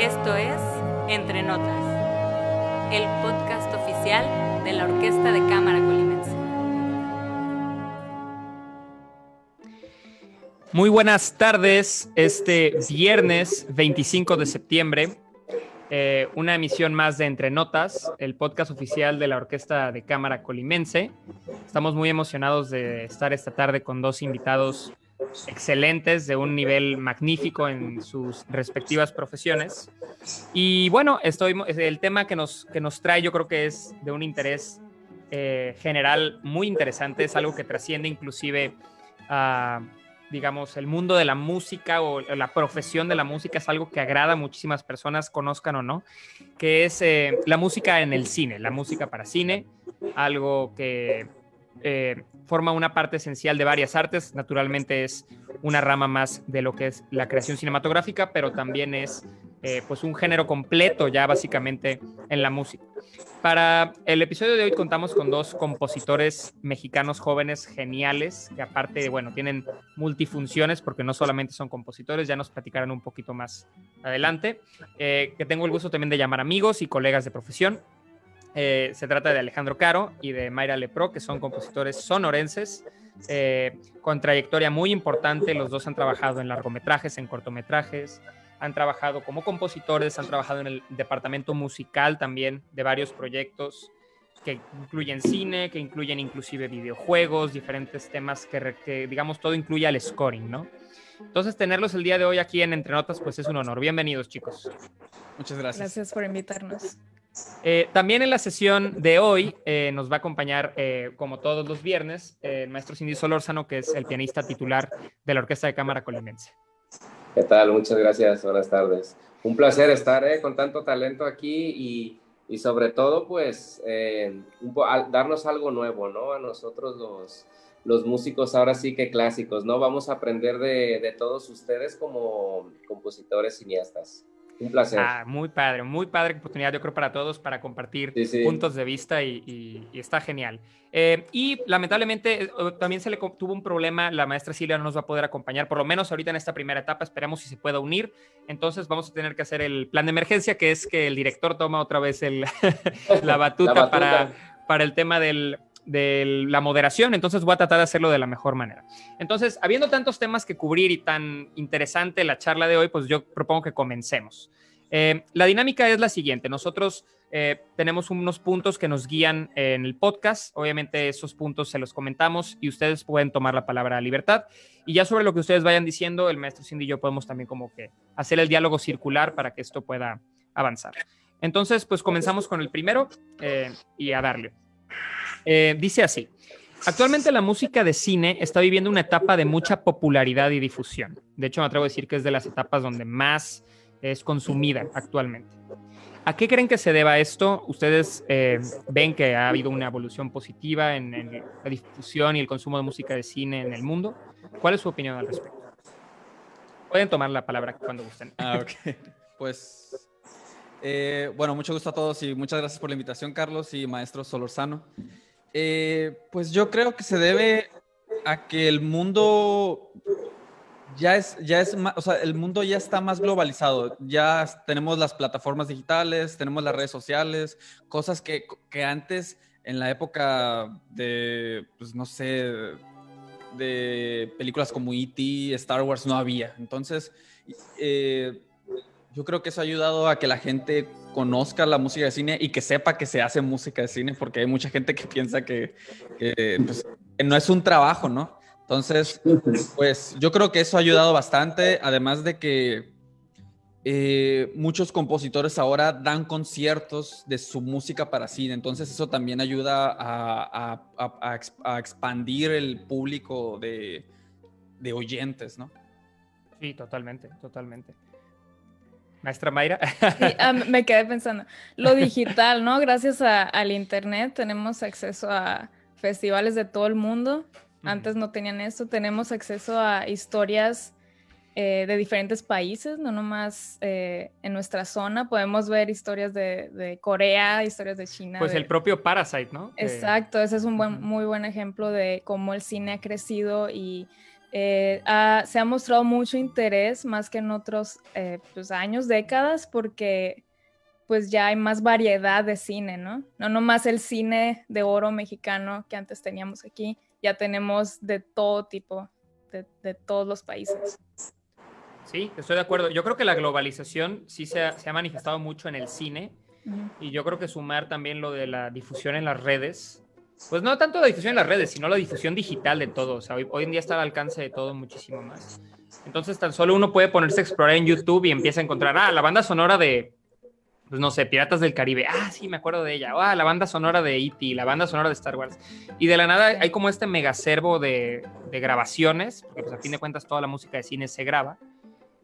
Esto es Entre Notas, el podcast oficial de la Orquesta de Cámara Colimense. Muy buenas tardes, este viernes 25 de septiembre, eh, una emisión más de Entre Notas, el podcast oficial de la Orquesta de Cámara Colimense. Estamos muy emocionados de estar esta tarde con dos invitados excelentes, de un nivel magnífico en sus respectivas profesiones. Y bueno, estoy, el tema que nos, que nos trae yo creo que es de un interés eh, general muy interesante, es algo que trasciende inclusive a, digamos, el mundo de la música o la profesión de la música, es algo que agrada a muchísimas personas, conozcan o no, que es eh, la música en el cine, la música para cine, algo que eh, forma una parte esencial de varias artes. Naturalmente es una rama más de lo que es la creación cinematográfica, pero también es eh, pues un género completo ya básicamente en la música. Para el episodio de hoy contamos con dos compositores mexicanos jóvenes geniales, que aparte, bueno, tienen multifunciones porque no solamente son compositores, ya nos platicarán un poquito más adelante, eh, que tengo el gusto también de llamar amigos y colegas de profesión. Eh, se trata de Alejandro Caro y de Mayra Lepro, que son compositores sonorenses eh, con trayectoria muy importante. Los dos han trabajado en largometrajes, en cortometrajes, han trabajado como compositores, han trabajado en el departamento musical también de varios proyectos que incluyen cine, que incluyen inclusive videojuegos, diferentes temas que, que digamos, todo incluye al scoring, ¿no? Entonces, tenerlos el día de hoy aquí en Entre Notas, pues es un honor. Bienvenidos, chicos. Muchas gracias. Gracias por invitarnos. Eh, también en la sesión de hoy eh, nos va a acompañar, eh, como todos los viernes, el maestro Cindy Solórzano, que es el pianista titular de la Orquesta de Cámara Colimense. ¿Qué tal? Muchas gracias. Buenas tardes. Un placer estar con tanto talento aquí y, y sobre todo, pues, darnos algo nuevo, ¿no? A nosotros los, los músicos ahora sí que clásicos, ¿no? Vamos a aprender de, de todos ustedes como compositores cineastas. Un placer. Ah, muy padre, muy padre oportunidad, yo creo, para todos, para compartir puntos de vista y, está genial. Eh, y lamentablemente eh, también se le tuvo un problema, la maestra Silvia no nos va a poder acompañar, por lo menos ahorita en esta primera etapa, esperemos si se pueda unir. Entonces vamos a tener que hacer el plan de emergencia, que es que el director toma otra vez el, la, batuta Para, para el tema del, de la moderación, entonces voy a tratar de hacerlo de la mejor manera. Entonces, habiendo tantos temas que cubrir y tan interesante la charla de hoy, pues yo propongo que comencemos. Eh, la dinámica es la siguiente, nosotros eh, tenemos unos puntos que nos guían en el podcast, obviamente esos puntos se los comentamos y ustedes pueden tomar la palabra a libertad y ya sobre lo que ustedes vayan diciendo, el maestro Cindy y yo podemos también como que hacer el diálogo circular para que esto pueda avanzar. Entonces, pues comenzamos con el primero eh, y a darle. Eh, dice así, actualmente la música de cine está viviendo una etapa de mucha popularidad y difusión. De hecho, me atrevo a decir que es de las etapas donde más es consumida actualmente. ¿A qué creen que se deba esto? ¿Ustedes eh, ven que ha habido una evolución positiva en, la difusión y el consumo de música de cine en el mundo? ¿Cuál es su opinión al respecto? Pueden tomar la palabra cuando gusten. Ah, ok. Pues eh, bueno, mucho gusto a todos y muchas gracias por la invitación, Carlos y maestro Solorzano. Eh, pues yo creo que se debe a que el mundo ya es, ya es, o sea, el mundo ya está más globalizado. Ya tenemos las plataformas digitales, tenemos las redes sociales, cosas que, que antes, en la época de, pues no sé, de películas como E.T., Star Wars, no había. Entonces, eh, yo creo que eso ha ayudado a que la gente conozca la música de cine y que sepa que se hace música de cine, porque hay mucha gente que piensa que, pues, no es un trabajo, ¿no? Entonces, pues yo creo que eso ha ayudado bastante, además de que eh, muchos compositores ahora dan conciertos de su música para cine, entonces eso también ayuda a, expandir el público de oyentes, ¿no? Sí, totalmente, totalmente. Maestra Mayra. Ah, me quedé pensando. Lo digital, ¿no? Gracias al Internet tenemos acceso a festivales de todo el mundo. Antes no tenían eso. Tenemos acceso a historias eh, de diferentes países, no nomás eh, en nuestra zona. Podemos ver historias de, Corea, historias de China. Pues el propio Parasite, ¿no? Exacto, ese es un buen, muy buen ejemplo de cómo el cine ha crecido y eh, se ha mostrado mucho interés más que en otros eh, pues, años, décadas, porque pues ya hay más variedad de cine, ¿no? No nomás el cine de oro mexicano que antes teníamos aquí, ya tenemos de todo tipo, de, todos los países. Sí, estoy de acuerdo. Yo creo que la globalización sí se ha, manifestado mucho en el cine y yo creo que sumar también lo de la difusión en las redes pues no tanto la difusión en las redes, sino la difusión digital de todo. O sea, hoy, en día está al alcance de todo muchísimo más. Entonces, tan solo uno puede ponerse a explorar en YouTube y empieza a encontrar, ah, la banda sonora de, pues no sé, Piratas del Caribe. Ah, sí, me acuerdo de ella. Ah, la banda sonora de E.T., la banda sonora de Star Wars. Y de la nada hay como este megacervo de, de grabaciones, porque pues a fin de cuentas toda la música de cine se graba,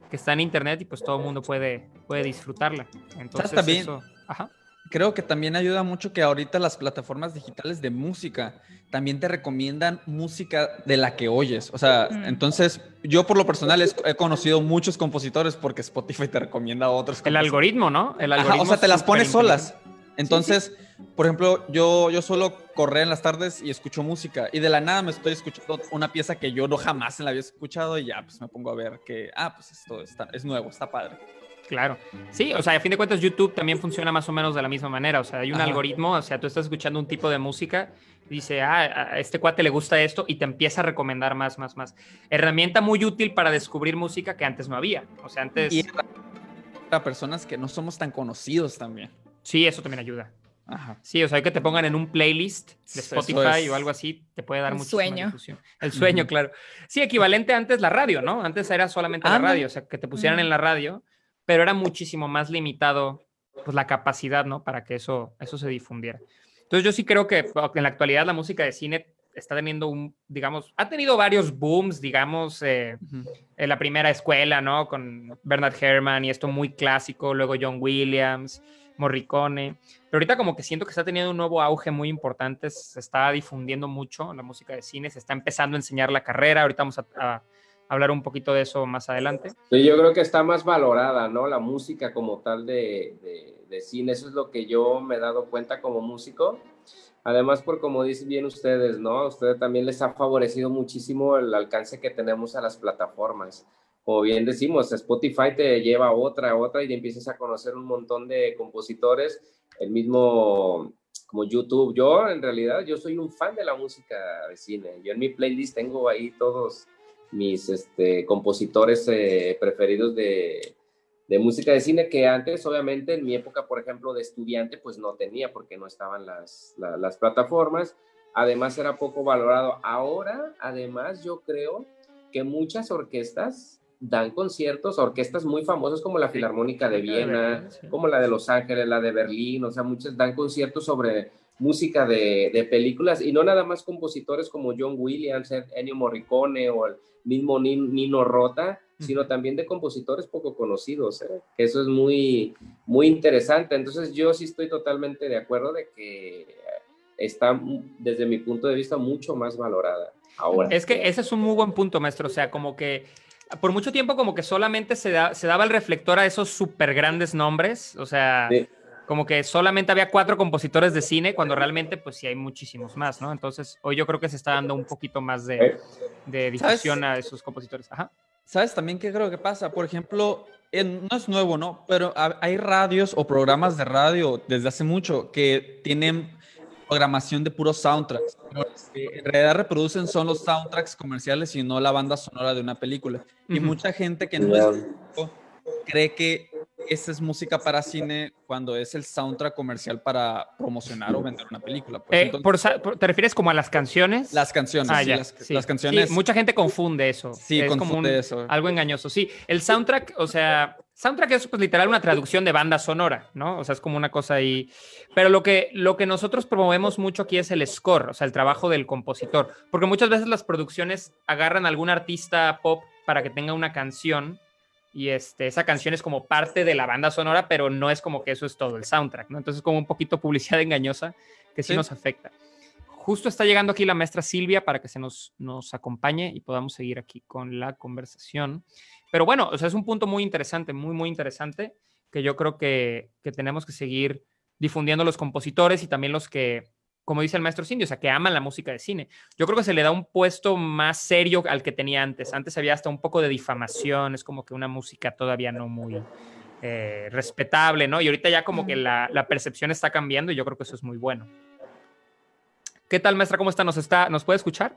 que está en internet y pues todo el mundo puede, puede disfrutarla. Entonces, también, eso, ajá creo que también ayuda mucho que ahorita las plataformas digitales de música también te recomiendan música de la que oyes. O sea, entonces yo por lo personal he conocido muchos compositores porque Spotify te recomienda otros. El algoritmo, ¿no? El algoritmo. o sea, te las pones solas. Entonces, por ejemplo, yo, yo suelo correr en las tardes y escucho música y de la nada me estoy escuchando una pieza que yo no jamás la había escuchado y ya, pues me pongo a ver que, ah, pues esto está, es nuevo, está padre. Claro. Sí, o sea, a fin de cuentas YouTube también funciona más o menos de la misma manera. O sea, hay un algoritmo, o sea, tú estás escuchando un tipo de música, dice, ah, a este cuate le gusta esto y te empieza a recomendar más, más, más. Herramienta muy útil para descubrir música que antes no había. O sea, antes... Y para personas que no somos tan conocidos también. Sí, eso también ayuda. Ajá. Sí, o sea, hay que te pongan en un playlist de Spotify o algo así, te puede dar mucho sueño. El sueño, claro. Sí, equivalente antes la radio, ¿no? Antes era solamente la radio, o sea, que te pusieran en la radio pero era muchísimo más limitado pues, la capacidad, ¿no? Para que eso, eso se difundiera. Entonces yo sí creo que en la actualidad la música de cine está teniendo un, digamos, ha tenido varios booms, digamos, eh, en la primera escuela, ¿no? Con Bernard Herrmann y esto muy clásico, luego John Williams, Morricone, pero ahorita como que siento que está teniendo un nuevo auge muy importante, se está difundiendo mucho la música de cine, se está empezando a enseñar la carrera, ahorita vamos a hablar un poquito de eso más adelante. Sí, yo creo que está más valorada, ¿no? La música como tal de, de, cine, eso es lo que yo me he dado cuenta como músico. Además, por como dicen bien ustedes, ¿no? A ustedes también les ha favorecido muchísimo el alcance que tenemos a las plataformas. Como bien decimos, Spotify te lleva a otra, a otra y empiezas a conocer un montón de compositores. El mismo como YouTube. Yo, en realidad, yo soy un fan de la música de cine. Yo en mi playlist tengo ahí todos mis este, compositores eh, preferidos de, música de cine que antes, obviamente, en mi época, por ejemplo, de estudiante, pues no tenía porque no estaban las, las plataformas. Además, era poco valorado. Ahora, además, yo creo que muchas orquestas dan conciertos, orquestas muy famosas como la Filarmónica de Viena, como la de Los Ángeles, la de Berlín, o sea, muchas dan conciertos sobre música de, de, películas y no nada más compositores como John Williams, Ennio Morricone o el mismo Nino Rota, sino también de compositores poco conocidos. ¿eh? Eso es muy, muy interesante. Entonces yo sí estoy totalmente de acuerdo de que está desde mi punto de vista mucho más valorada ahora. Es que ese es un muy buen punto, maestro. O sea, como que por mucho tiempo como que solamente se, se daba el reflector a esos súper grandes nombres. O sea, como que solamente había cuatro compositores de cine, cuando realmente pues sí hay muchísimos más, ¿no? Entonces hoy yo creo que se está dando un poquito más de, de difusión a esos compositores. Ajá. ¿Sabes también qué creo que pasa? Por ejemplo, no es nuevo, ¿no? Pero hay radios o programas de radio desde hace mucho que tienen programación de puros soundtracks. en realidad reproducen son los soundtracks comerciales y no la banda sonora de una película. Y mucha gente que no es cree que esa es música para cine cuando es el soundtrack comercial para promocionar o vender una película. Pues. Eh, ¿Te refieres como a las canciones? Las canciones, ah, sí, las, canciones. mucha gente confunde eso. Sí, es confunde como eso. Algo engañoso. Sí, el soundtrack, o sea, soundtrack es pues literal una traducción de banda sonora, ¿no? O sea, es como una cosa ahí. Pero lo que, lo que nosotros promovemos mucho aquí es el score, o sea, el trabajo del compositor. Porque muchas veces las producciones agarran a algún artista pop para que tenga una canción y este, esa canción es como parte de la banda sonora, pero no es como que eso es todo el soundtrack, ¿no? Entonces como un poquito publicidad engañosa que sí, nos afecta. Justo está llegando aquí la maestra Silvia para que se nos, nos acompañe y podamos seguir aquí con la conversación. Pero bueno, o sea, es un punto muy interesante, muy, muy interesante, que yo creo que, que tenemos que seguir difundiendo los compositores y también los que como dice el maestro Cindy, o sea, que aman la música de cine. Yo creo que se le da un puesto más serio al que tenía antes. Antes había hasta un poco de difamación, es como que una música todavía no muy eh, respetable, ¿no? Y ahorita ya como que la, la, percepción está cambiando y yo creo que eso es muy bueno. ¿Qué tal, maestra? ¿Cómo está? ¿Nos, está, ¿Nos puede escuchar?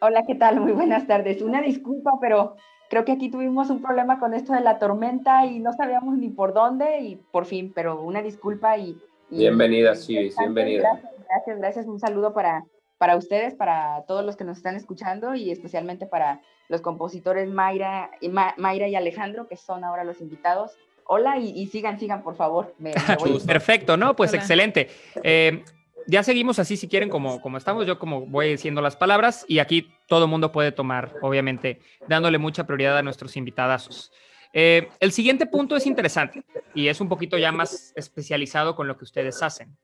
Hola, ¿qué tal? Muy buenas tardes. Una disculpa, pero creo que aquí tuvimos un problema con esto de la tormenta y no sabíamos ni por dónde y por fin, pero una disculpa y... bienvenida, sí, bienvenida. Gracias, gracias, gracias. Un saludo para, para ustedes, para todos los que nos están escuchando y especialmente para los compositores Mayra y, Mayra y Alejandro, que son ahora los invitados. Hola y, sigan, sigan, por favor. Perfecto, ¿no? Pues excelente. Eh, ya seguimos así si quieren como, como estamos, yo como voy diciendo las palabras y aquí todo el mundo puede tomar, obviamente, dándole mucha prioridad a nuestros invitadazos. Eh, el siguiente punto es interesante y es un poquito ya más especializado con lo que ustedes hacen.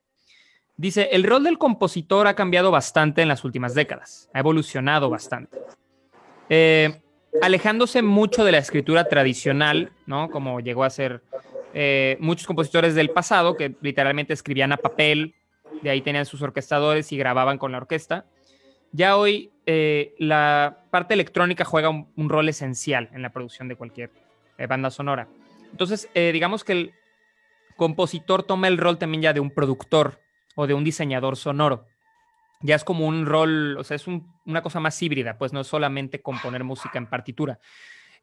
Dice, el rol del compositor ha cambiado bastante en las últimas décadas, ha evolucionado bastante. Eh, alejándose mucho de la escritura tradicional, ¿no? Como llegó a ser eh, muchos compositores del pasado que literalmente escribían a papel de ahí tenían sus orquestadores y grababan con la orquesta. Ya hoy la parte electrónica juega un, rol esencial en la producción de cualquier eh, banda sonora. Entonces, eh, digamos que el compositor toma el rol también ya de un productor o de un diseñador sonoro. Ya es como un rol, o sea, es una cosa más híbrida, pues no es solamente componer música en partitura.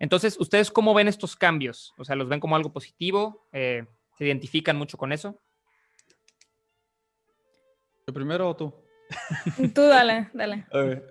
Entonces, ¿ustedes cómo ven estos cambios? O sea, ¿los ven como algo positivo? ¿Se identifican mucho con eso? ¿Yo primero o tú? Tú dale, dale.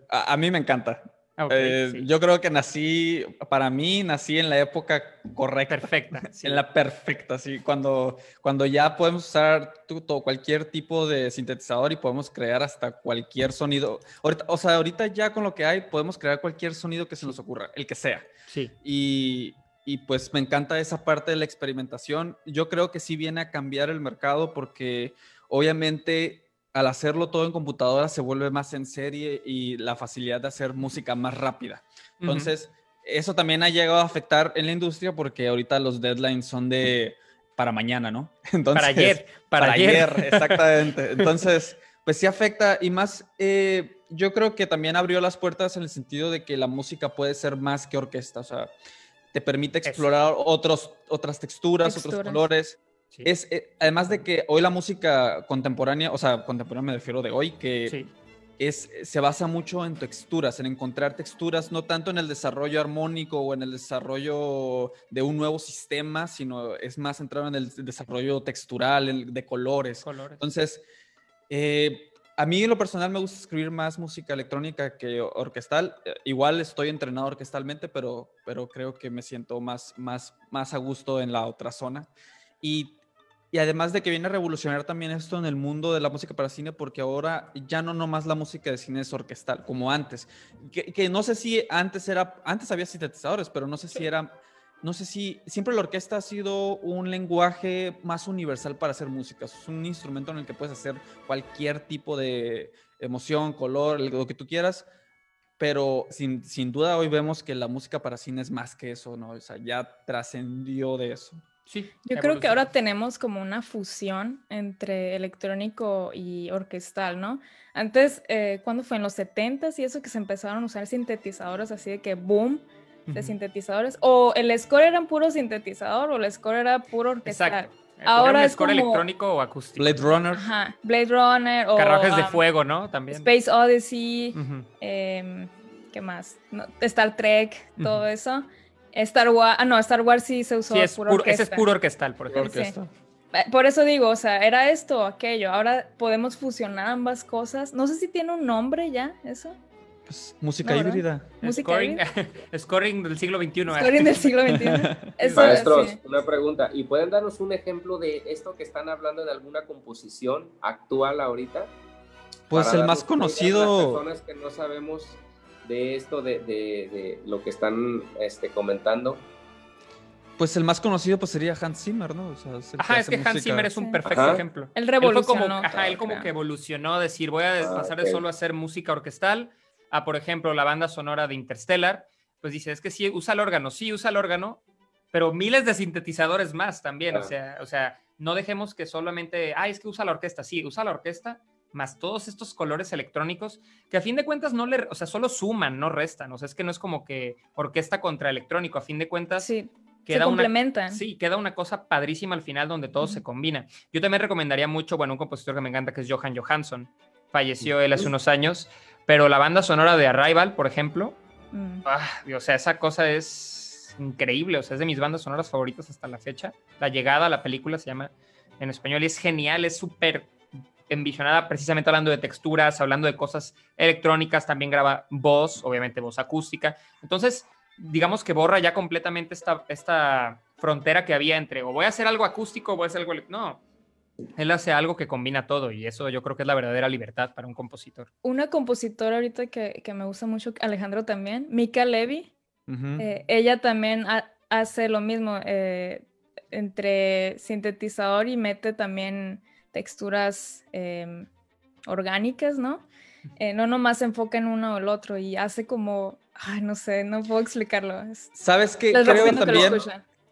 A, mí me encanta. Ah, eh, yo creo que nací, para mí, nací en la época correcta. Perfecta. En la perfecta, sí. Cuando, cuando ya podemos usar todo, cualquier tipo de sintetizador y podemos crear hasta cualquier sonido. Ahorita, o sea, ahorita ya con lo que hay, podemos crear cualquier sonido que se nos ocurra, el que sea. Sí. Y, y pues me encanta esa parte de la experimentación. Yo creo que sí viene a cambiar el mercado porque obviamente al hacerlo todo en computadora se vuelve más en serie y la facilidad de hacer música más rápida. Entonces, eso también ha llegado a afectar en la industria porque ahorita los deadlines son de para mañana, ¿no? Entonces, para ayer, para, ayer. exactamente. Entonces, pues sí afecta y más, eh, yo creo que también abrió las puertas en el sentido de que la música puede ser más que orquesta, o sea, te permite explorar otros, otras texturas, texturas, otros colores es, eh, además de que hoy la música contemporánea, o sea, contemporánea me refiero de hoy, que es, se basa mucho en texturas, en encontrar texturas, no tanto en el desarrollo armónico o en el desarrollo de un nuevo sistema, sino es más centrado en el desarrollo textural, de colores. Entonces, eh, a mí en lo personal me gusta escribir más música electrónica que orquestal. Eh, igual estoy entrenado orquestalmente, pero, pero creo que me siento más, más, más a gusto en la otra zona. Y y además de que viene a revolucionar también esto en el mundo de la música para cine, porque ahora ya no nomás la música de cine es orquestal, como antes. Que, no sé si antes era, antes había sintetizadores, pero no sé si era, no sé si, siempre la orquesta ha sido un lenguaje más universal para hacer música. Es un instrumento en el que puedes hacer cualquier tipo de emoción, color, lo que tú quieras. Pero sin, sin duda hoy vemos que la música para cine es más que eso, ¿no? O sea, ya trascendió de eso. Sí. Yo creo que ahora tenemos como una fusión entre electrónico y orquestal, ¿no? Antes, eh, cuando fue? En los 70s y eso que se empezaron a usar sintetizadores así de que boom de sintetizadores. O el score era puro sintetizador o el score era puro orquestal. Ahora es score electrónico o acústico. Blade Runner. Ajá, Blade Runner o... Carruajes de fuego, ¿no? También. Space Odyssey. Em, ¿Qué más? Star Trek, todo eso. Star Wars, ah, no, Star Wars sí se usó. Sí, es puro, ese es puro orquestal, por ejemplo. Eh, por eso digo, o sea, era esto o aquello. Ahora podemos fusionar ambas cosas. No sé si tiene un nombre ya, eso. Pues música híbrida. ¿Música scoring, scoring del siglo XXI. ¿eh? Scoring del siglo XXI. Maestros, una pregunta. ¿Y pueden darnos un ejemplo de esto que están hablando de alguna composición actual ahorita? Pues el más conocido. personas que no sabemos de esto, de, de, lo que están este, comentando? Pues el más conocido pues sería Hans Zimmer, ¿no? ajá, es que Hans Zimmer es un perfecto ejemplo. Él revolucionó. Él, como, ajá, él como que evolucionó, decir, voy a ah, pasar de solo a hacer música orquestal a, por ejemplo, la banda sonora de Interstellar. Pues dice, es que sí, usa el órgano, sí, usa el órgano, pero miles de sintetizadores más también. O, sea, o sea, no dejemos que solamente, ah, es que usa la orquesta, sí, usa la orquesta, más todos estos colores electrónicos que a fin de cuentas no le, o sea, solo suman, no restan. O sea, es que no es como que orquesta contra electrónico. A fin de cuentas, Sí, queda se una, complementan. sí, queda una cosa padrísima al final donde todo se combina. Yo también recomendaría mucho, bueno, un compositor que me encanta que es Johan Johansson. Falleció él hace unos años, pero la banda sonora de Arrival, por ejemplo, Mm. Ah, o sea, esa cosa es increíble, o sea, es de mis bandas sonoras favoritas hasta la fecha. La llegada a la película se llama en español y es genial, es súper envisionada, precisamente hablando de texturas, hablando de cosas electrónicas, también graba voz, obviamente voz acústica. Entonces, digamos que borra ya completamente esta, esta frontera que había entre o voy a hacer algo acústico o voy a hacer algo... No, él hace algo que combina todo y eso yo creo que es la verdadera libertad para un compositor. Una compositora ahorita que, que me gusta mucho, Alejandro también, Mika Levy. Ujú. Eh, ella también ha- hace lo mismo eh, entre sintetizador y mete también texturas em, orgánicas, ¿no? Eh, no nomás se enfoca en uno o el otro y hace como, ay, no sé, no puedo explicarlo. es- ¿Sabes qué? Creo que también.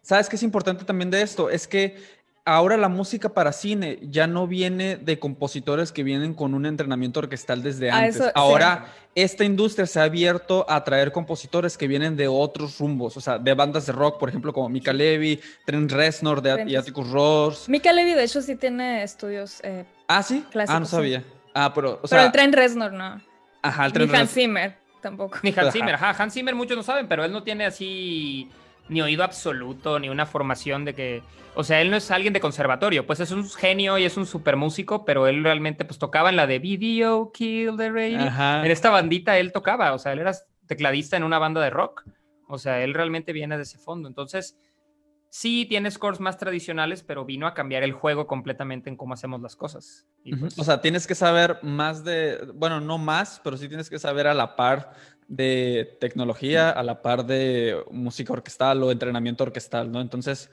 ¿Sabes qué es importante también de esto? Es que ahora la música para cine ya no viene de compositores que vienen con un entrenamiento orquestal desde Ah, antes. eso, sí. ahora esta industria se ha abierto a traer compositores que vienen de otros rumbos, o sea, de bandas de rock, por ejemplo, como Mika Levy, Trent Reznor de y Atticus Ross. Mika Levy, de hecho, sí tiene estudios, eh, Ah, sí. ah, Clásicos, no sí. sabía. Ah, pero, o pero sea, el Trent Reznor no. ajá, el Ni Trent Hans Reznor. Zimmer tampoco. Ni Hans Ajá. Zimmer, ajá, Hans Zimmer muchos no saben, pero él no tiene así ni oído absoluto, ni una formación de que, o sea, él no es alguien de conservatorio, pues es un genio y es un super músico, pero él realmente pues tocaba en la de Video Kill the Radio. Ajá. En esta bandita él tocaba, o sea, él era tecladista en una banda de rock, o sea, él realmente viene de ese fondo, entonces sí tiene scores más tradicionales, pero vino a cambiar el juego completamente en cómo hacemos las cosas. Y, pues, O sea, tienes que saber más de, bueno, no más, pero sí tienes que saber a la par de tecnología, a la par de música orquestal o entrenamiento orquestal, ¿no? Entonces,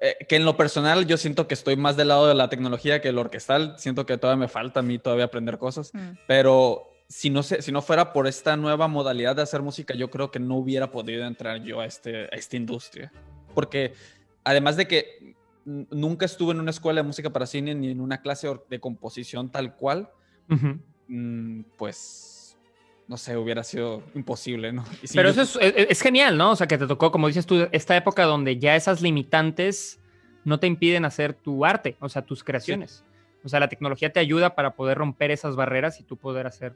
eh, que en lo personal yo siento que estoy más del lado de la tecnología que el orquestal, siento que todavía me falta a mí todavía aprender cosas, Mm. pero si no, sé, si no fuera por esta nueva modalidad de hacer música, yo creo que no hubiera podido entrar yo a, este, a esta industria. Porque además de que nunca estuve en una escuela de música para cine ni en una clase de composición tal cual, mm, pues, no sé, hubiera sido imposible, ¿no? Sí, Pero yo- eso es, es- es genial, ¿no? O sea, que te tocó, como dices tú, esta época donde ya esas limitantes no te impiden hacer tu arte, o sea, tus creaciones. O sea, la tecnología te ayuda para poder romper esas barreras y tú poder hacer.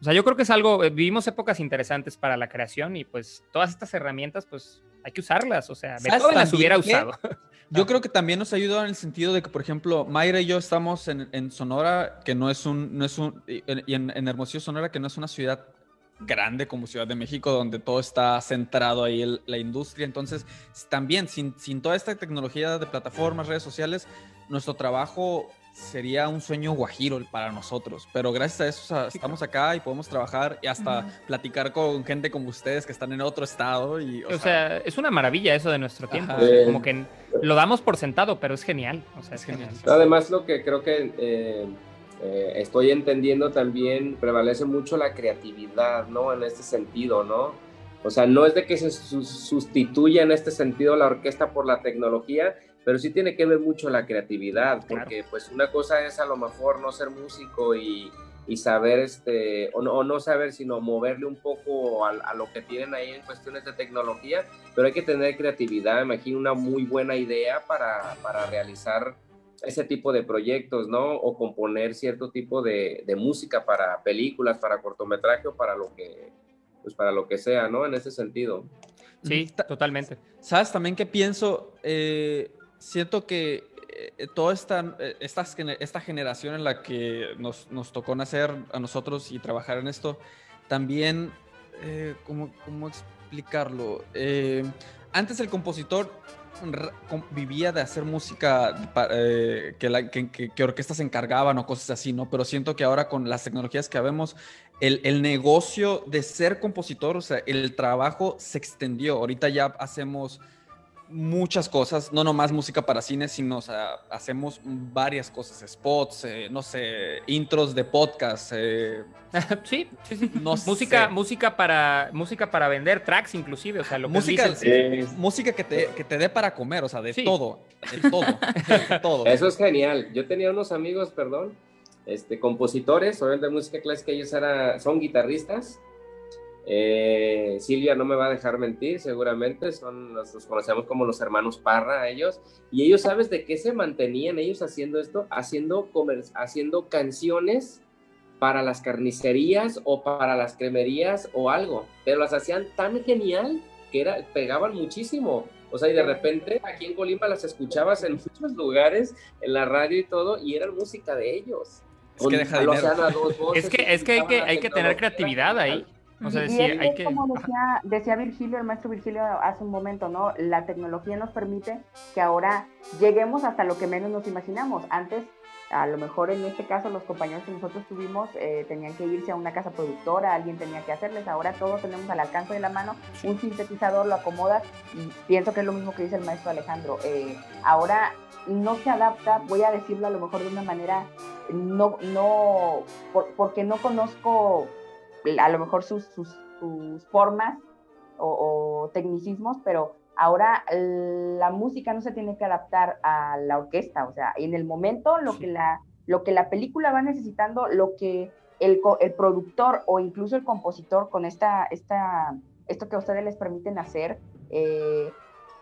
O sea, yo creo que es algo, eh, vivimos épocas interesantes para la creación y pues todas estas herramientas, pues hay que usarlas. O sea, ¿Sabes Beethoven las hubiera qué? usado. Yo creo que también nos ayuda en el sentido de que, por ejemplo, Mayra y yo estamos en, en Sonora, que no es un, no es un, y en, Hermosillo, Sonora, que no es una ciudad grande como Ciudad de México, donde todo está centrado ahí la industria. Entonces, también sin, sin toda esta tecnología de plataformas, redes sociales, nuestro trabajo sería un sueño guajiro para nosotros. Pero gracias a eso o sea, estamos acá y podemos trabajar y hasta platicar con gente como ustedes que están en otro estado. Y, O sea, es una maravilla eso de nuestro tiempo. O sea, como que lo damos por sentado, pero es genial. O sea, es genial. Además, lo que creo que eh, eh, estoy entendiendo también, prevalece mucho la creatividad, ¿no? En este sentido, ¿no? O sea, no es de que se su- sustituya en este sentido la orquesta por la tecnología, pero sí tiene que ver mucho la creatividad, Claro. porque pues una cosa es a lo mejor no ser músico y, y saber, este, o no, o no saber, sino moverle un poco a, a lo que tienen ahí en cuestiones de tecnología, pero hay que tener creatividad, imagino una muy buena idea para, para realizar ese tipo de proyectos, ¿no? O componer cierto tipo de, de música para películas, para cortometraje o para lo que, pues para lo que sea, ¿no? En ese sentido. Sí, Ta- totalmente. ¿Sabes también qué pienso? Eh, siento que eh, toda esta, eh, gene- esta generación en la que nos, nos tocó nacer a nosotros y trabajar en esto, también, eh, ¿cómo, cómo explicarlo? Antes el compositor vivía de hacer música que, orquestas se encargaban o cosas así, ¿no? Pero siento que ahora con las tecnologías que habemos, el, el negocio de ser compositor, o sea, el trabajo se extendió. Ahorita ya hacemos muchas cosas, no nomás música para cine, sino, o sea, hacemos varias cosas, spots, eh, no sé, intros de podcast, eh, sí, sí, sí. no música, sé. música para música para vender tracks inclusive, o sea, lo que Música- música que te, que te dé para comer, o sea, de Sí. todo, de todo, de todo. Eso es genial. Yo tenía unos amigos, perdón, este, compositores, obviamente de música clásica, ellos era, son guitarristas. Eh, Silvia no me va a dejar mentir, seguramente, son, los, los, conocemos como los hermanos Parra, ellos, y ellos, ¿sabes de qué se mantenían ellos haciendo esto? Haciendo, haciendo canciones para las carnicerías o para las cremerías o algo, pero las hacían tan genial que era, pegaban muchísimo. O sea, y de repente aquí en Colima las escuchabas en muchos lugares, en la radio y todo, y era música de ellos. Es que deja es que, es que hay que, hay que tener creatividad ahí. O sea, hay que... Como decía, decía Virgilio, el maestro Virgilio hace un momento, ¿no? La tecnología nos permite que ahora lleguemos hasta lo que menos nos imaginamos. Antes a lo mejor en este caso los compañeros que nosotros tuvimos eh, tenían que irse a una casa productora, alguien tenía que hacerles, ahora todos tenemos al alcance de la mano un sintetizador, lo acomodas y pienso que es lo mismo que dice el maestro Alejandro. Eh, ahora no se adapta, voy a decirlo a lo mejor de una manera, no, no, porque no conozco a lo mejor sus, sus, formas o, o tecnicismos, pero Ahora la música no se tiene que adaptar a la orquesta, o sea, en el momento lo, que, la, lo que la película va necesitando, lo que el, el productor o incluso el compositor con esta, esta, esto que a ustedes les permiten hacer, eh,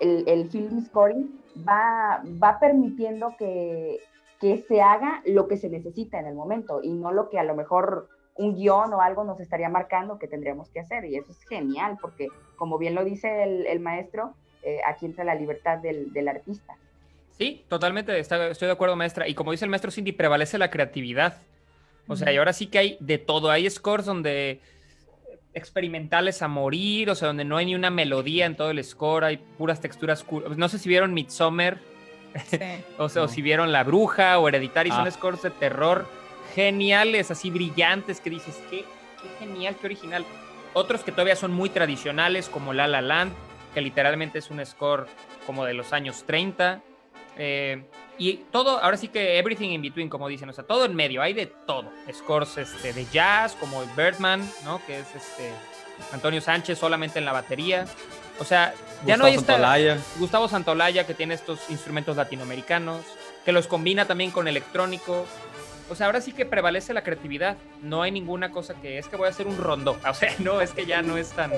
el, el, film scoring va, va permitiendo que, que se haga lo que se necesita en el momento y no lo que a lo mejor un guion o algo nos estaría marcando que tendríamos que hacer. Y eso es genial, porque como bien lo dice el, maestro, eh, aquí entra la libertad del, artista. Sí, totalmente, estoy de acuerdo, maestra. Y como dice el maestro Cindy, prevalece la creatividad. O sea, y ahora sí que hay de todo. Hay scores donde experimentales a morir, o sea, donde no hay ni una melodía en todo el score, hay puras texturas. No sé si vieron Midsommar, o, sea, o si vieron La Bruja o Hereditary, son ah. scores de terror geniales, así brillantes, que dices, qué, genial, qué original. Otros que todavía son muy tradicionales, como La La Land, que literalmente es un score como de los años 30. Eh, y todo, ahora sí que everything in between, como dicen, o sea, todo en medio, hay de todo. Scores este, de jazz, como Birdman, ¿no? Que es este Antonio Sánchez solamente en la batería. O sea, ya no hay esta, Gustavo Santolaya, que tiene estos instrumentos latinoamericanos, que los combina también con electrónico. O sea, ahora sí que prevalece la creatividad. No hay ninguna cosa que es que voy a hacer un rondo. O sea, no, es que ya no es tan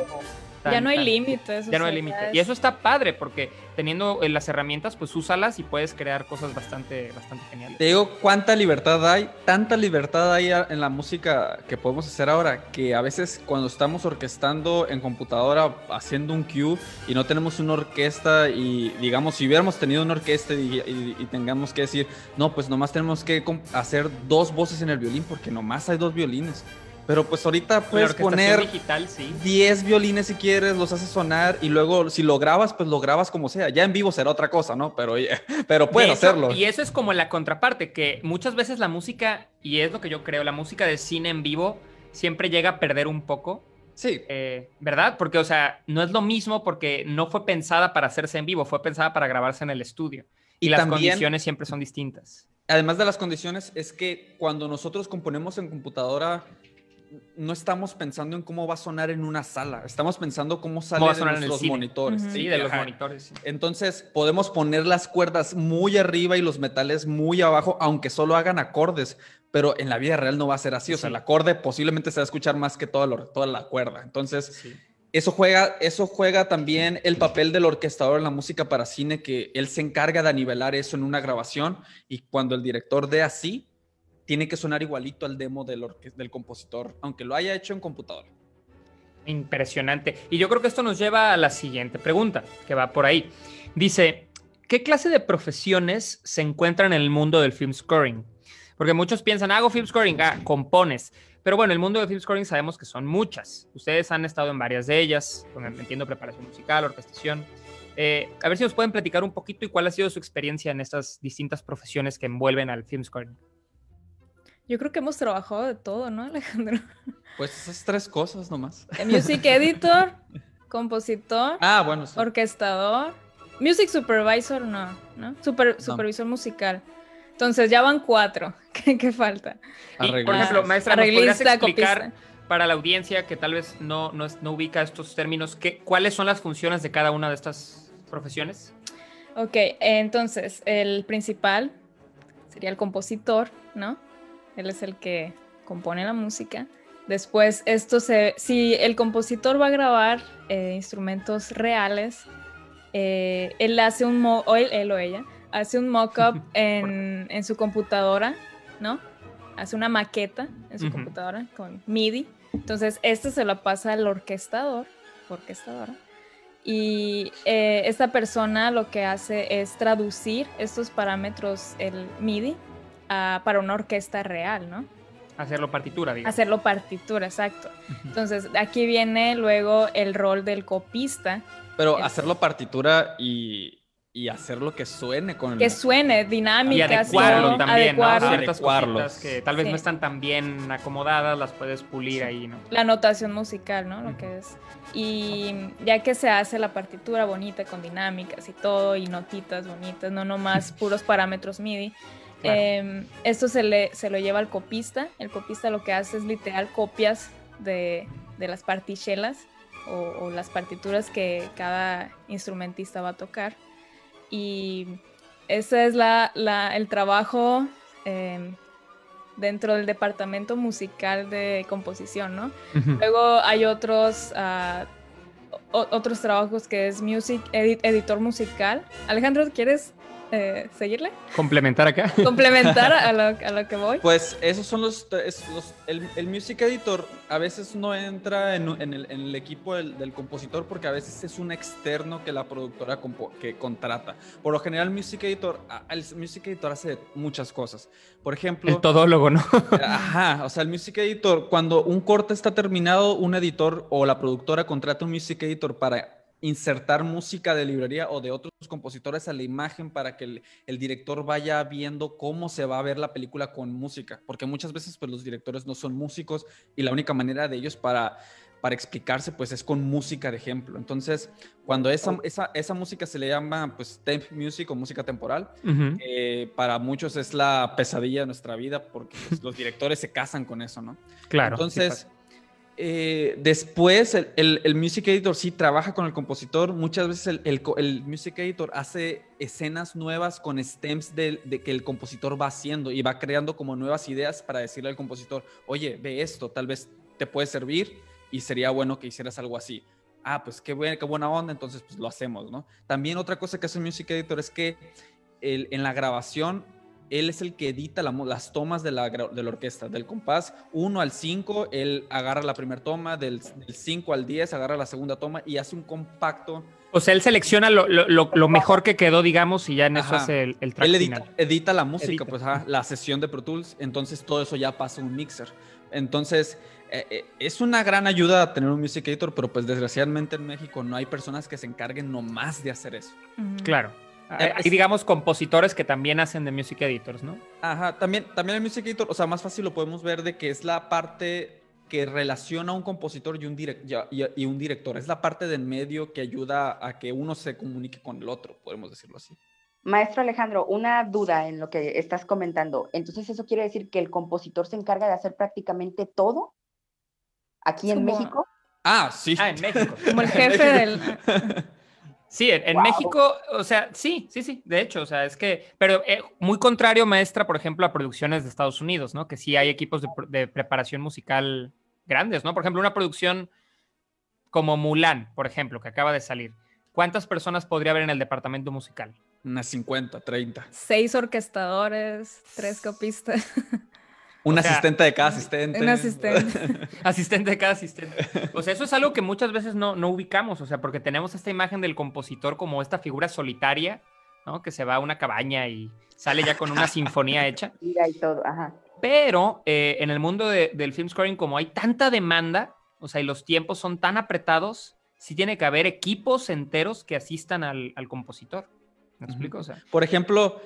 ya no hay límites. Ya no hay límite. Y eso está padre porque teniendo eh, las herramientas, pues úsalas y puedes crear cosas bastante, bastante geniales. Te digo cuánta libertad hay, tanta libertad hay en la música que podemos hacer ahora, que a veces cuando estamos orquestando en computadora haciendo un cue y no tenemos una orquesta y digamos, si hubiéramos tenido una orquesta y, y tengamos que decir, no, pues nomás tenemos que hacer dos voces en el violín porque nomás hay dos violines. Pero pues ahorita puedes poner digital, sí. 10 violines si quieres, los haces sonar y luego si lo grabas, pues lo grabas como sea. Ya en vivo será otra cosa, ¿no? Pero, pero puedes hacerlo. Y eso es como la contraparte, que muchas veces la música, y es lo que yo creo, la música de cine en vivo siempre llega a perder un poco. Sí. Eh, ¿Verdad? Porque, o sea, no es lo mismo porque no fue pensada para hacerse en vivo, fue pensada para grabarse en el estudio. Y, las condiciones siempre son distintas. Además de las condiciones, es que cuando nosotros componemos en computadora no estamos pensando en cómo va a sonar en una sala, estamos pensando cómo sale de los monitores. Sí, de los monitores. Entonces, podemos poner las cuerdas muy arriba y los metales muy abajo, aunque solo hagan acordes, pero en la vida real no va a ser así. O sea, el acorde posiblemente se va a escuchar más que toda, toda la cuerda. Entonces, eso, juega, eso juega también el papel del orquestador en la música para cine, que él se encarga de nivelar eso en una grabación y cuando el director dé así, tiene que sonar igualito al demo del, compositor, aunque lo haya hecho en computadora. Impresionante. Y yo creo que esto nos lleva a la siguiente pregunta, que va por ahí. Dice, ¿qué clase de profesiones se encuentran en el mundo del film scoring? Porque muchos piensan, hago film scoring, ah, compones. Pero bueno, el mundo del film scoring sabemos que son muchas. Ustedes han estado en varias de ellas, entiendo preparación musical, orquestación. Eh, a ver si nos pueden platicar un poquito y cuál ha sido su experiencia en estas distintas profesiones que envuelven al film scoring. Yo creo que hemos trabajado de todo, ¿no, Alejandro? Pues esas tres cosas nomás. Music editor, compositor, ah, bueno, orquestador, music supervisor, no, ¿no? Supervisor musical. Entonces ya van cuatro. ¿Qué, falta? Y, por ejemplo, maestra, ¿nos podrías explicar para la audiencia que tal vez no, no, no ubica estos términos, ¿qué, cuáles son las funciones de cada una de estas profesiones? Ok, entonces el principal sería el compositor, ¿no? Él es el que compone la música. Después, esto se. Si el compositor va a grabar eh, instrumentos reales, eh, él hace un. Mo o él, él o ella hace un mock-up en, en su computadora, ¿no? Hace una maqueta en su computadora con MIDI. Entonces, esto se lo pasa al orquestador, orquestadora. Y eh, esta persona lo que hace es traducir estos parámetros, el MIDI, a- para una orquesta real, ¿no? Hacerlo partitura, digamos. Hacerlo partitura, exacto. Entonces, aquí viene luego el rol del copista, Pero Es- hacerlo partitura y, y hacerlo que suene con el... que suene Y dinámicas, adecuarlo todo, también, ¿no? adecuarlo. Ciertas Adecuarlos. cositas que tal vez Sí. no están tan bien acomodadas, las puedes pulir ahí, ¿no? la notación musical, ¿no? Lo Ujú. que es. Y ya que se hace la partitura bonita con dinámicas y todo, y notitas bonitas, no nomás puros parámetros MIDI. Claro. eh, esto se, le, se lo lleva al copista. El copista lo que hace es literal copias de, de las partichelas o, o las partituras que cada instrumentista va a tocar. Y ese es la, la- el trabajo eh, dentro del departamento musical de composición, ¿no? Luego hay otros, ah, otros trabajos que es music edit- editor musical. Alejandro, ¿quieres eh, seguirle? Complementar acá. Complementar a lo, a lo que voy. Pues esos son los... es- los- el, el music editor a veces no entra en, en el, en el equipo del, del compositor porque a veces es un externo que la productora compo- que contrata. Por lo general, el music editor, el music editor hace muchas cosas. Por ejemplo... El todólogo, ¿no? Ajá, o sea, el music editor, cuando un corte está terminado, un editor o la productora contrata un music editor para insertar música de librería o de otros compositores a la imagen para que el, el director vaya viendo cómo se va a ver la película con música, porque muchas veces pues los directores no son músicos y la única manera de ellos para para explicarse pues es con música de ejemplo. Entonces, cuando esa, esa, esa música se le llama pues temp music o música temporal, eh, para muchos es la pesadilla de nuestra vida porque pues, los directores se casan con eso, ¿no? Claro. Entonces. Eh, después el, el- music editor sí trabaja con el compositor. Muchas veces el, el music editor hace escenas nuevas con stems de, que el compositor va haciendo y va creando como nuevas ideas para decirle al compositor, oye, ve esto, tal vez te puede servir y sería bueno que hicieras algo así. Ah, pues qué buena, qué buena onda, entonces pues lo hacemos, ¿no? También otra cosa que hace el music editor es que en la grabación él es el que edita la las tomas de la, de la orquesta, del compás 1 al 5, él agarra la primera toma, del, del 5 al 10 agarra la segunda toma y hace un compacto. O sea, él selecciona lo, lo- lo- lo mejor que quedó, digamos, y ya en eso hace el, el track Él edita, final. edita la música, Edita. pues ajá, la sesión de Pro Tools, entonces todo eso ya pasa a un mixer. Entonces, eh, eh, es una gran ayuda tener un music editor, pero pues desgraciadamente en México no hay personas que se encarguen nomás de hacer eso. Claro. Hay, Eh, hay, digamos, compositores que también hacen de music editors, ¿no? Ajá, también, también el music editor, o sea, más fácil lo podemos ver de que es la parte que relaciona a un compositor y un, direc- y, y- y un director. Es la parte del medio que ayuda a que uno se comunique con el otro, podemos decirlo así. Maestro Alejandro, una duda en lo que estás comentando. Entonces, ¿eso quiere decir que el compositor se encarga de hacer prácticamente todo aquí en Como- México? Ah, sí. Ah, en México. Como el jefe del... Sí, en, en Wow. México, o sea, sí, sí, sí, de hecho, o sea, es que, pero eh, muy contrario, maestra, por ejemplo, a producciones de Estados Unidos, ¿no? Que sí hay equipos de preparación musical grandes, ¿no? Por ejemplo, una producción como Mulan, por ejemplo, que acaba de salir. ¿Cuántas personas podría haber en el departamento musical? Unas 50, 30. Seis orquestadores, tres copistas. Un O sea, asistente de cada asistente. Un asistente. Asistente de cada asistente. O sea, eso es algo que muchas veces no, no ubicamos, o sea, porque tenemos esta imagen del compositor como esta figura solitaria, ¿no? Que se va a una cabaña y sale ya con una sinfonía hecha. Mira y todo, ajá. Pero eh, en el mundo de- del film scoring, como hay tanta demanda, o sea, y los tiempos son tan apretados, sí tiene que haber equipos enteros que asistan al, al compositor. ¿Me explico? O sea, Por ejemplo,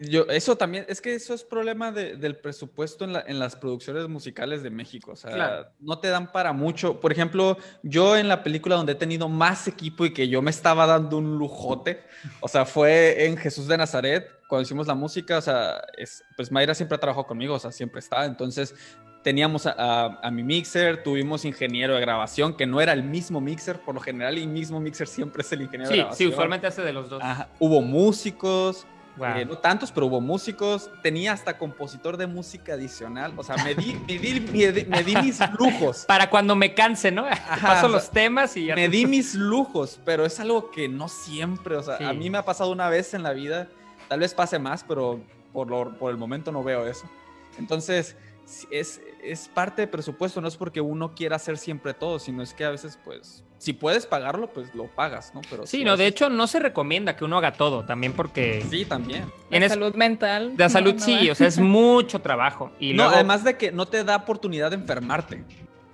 yo, eso también, es que eso es problema de- del presupuesto en, la- en las producciones musicales de México. O sea, Claro. no te dan para mucho. Por ejemplo, yo en la película donde he tenido más equipo y que yo me estaba dando un lujote, o sea, fue en Jesús de Nazaret, cuando hicimos la música, o sea, es, pues Mayra siempre ha trabajado conmigo, o sea, siempre está. Entonces, teníamos a, a- a mi mixer, tuvimos ingeniero de grabación, que no era el mismo mixer, por lo general el mismo mixer siempre es el ingeniero de sí, grabación. sí, usualmente hace de los dos. Ajá, Hubo músicos, Wow. Eh, no tantos, pero hubo músicos. Tenía hasta compositor de música adicional. O sea, me di, me di- me di- me di mis lujos. Para cuando me canse, ¿no? Te paso o sea, los temas y ya. Me di mis lujos, pero es algo que no siempre, o sea, Sí. a mí me ha pasado una vez en la vida, tal vez pase más, pero por, lo- por el momento no veo eso. Entonces, es, es parte de presupuesto, no es porque uno quiera hacer siempre todo, sino es que a veces, pues, si puedes pagarlo, pues lo pagas, ¿no? Pero Sí, si no, de hecho no se recomienda que uno haga todo, también porque Sí, también. La en es- salud mental. de la salud no sí, o sea, es mucho trabajo. Y no, luego, además de que no te da oportunidad de enfermarte.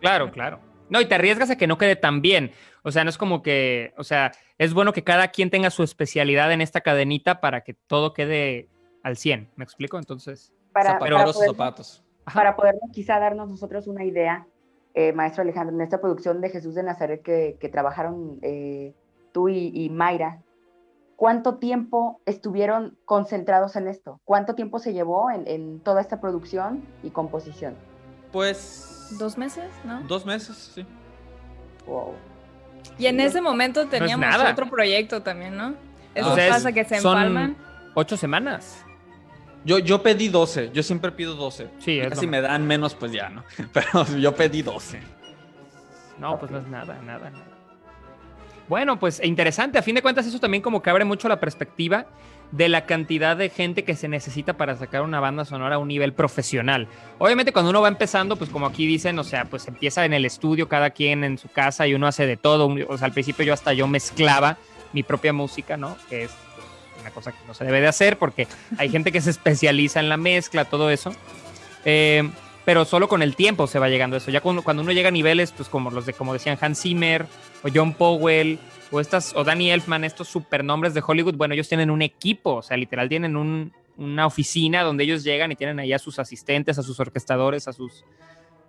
Claro, claro. No, y te arriesgas a que no quede tan bien. O sea, no es como que, o sea, es bueno que cada quien tenga su especialidad en esta cadenita para que todo quede al 100. ¿Me explico? Entonces, Para, poder- zapatos. Ajá. para podernos quizá darnos nosotros una idea, eh, maestro Alejandro, en esta producción de Jesús de Nazaret que, que trabajaron eh, tú y, y Mayra, ¿cuánto tiempo estuvieron concentrados en esto? ¿Cuánto tiempo se llevó en, en toda esta producción y composición? Pues... ¿Dos meses? ¿no? Dos meses, sí. Wow. Y en ese momento teníamos otro proyecto también, ¿no? Eso O sea, es- pasa que se son- empalman. ocho semanas. Yo, yo pedí 12, yo siempre pido 12. Sí, es Si me dan menos, pues ya, ¿no? Pero yo pedí 12. No, pues no es nada, nada, nada. Bueno, pues interesante. A fin de cuentas, eso también como que abre mucho la perspectiva de la cantidad de gente que se necesita para sacar una banda sonora a un nivel profesional. Obviamente cuando uno va empezando, pues como aquí dicen, o sea, pues empieza en el estudio, cada quien en su casa y uno hace de todo. O sea, al principio yo hasta yo mezclaba mi propia música, ¿no? Que es pues, cosa que no se debe de hacer porque hay gente que se especializa en la mezcla, todo eso. Eh, pero solo con el tiempo se va llegando eso. Ya cuando, cuando uno llega a niveles, pues como los de, como decían Hans Zimmer o John Powell o estas o Danny Elfman, estos supernombres de Hollywood, bueno, ellos tienen un equipo, o sea, literal tienen un- una oficina donde ellos llegan y tienen ahí a sus asistentes, a sus orquestadores, a sus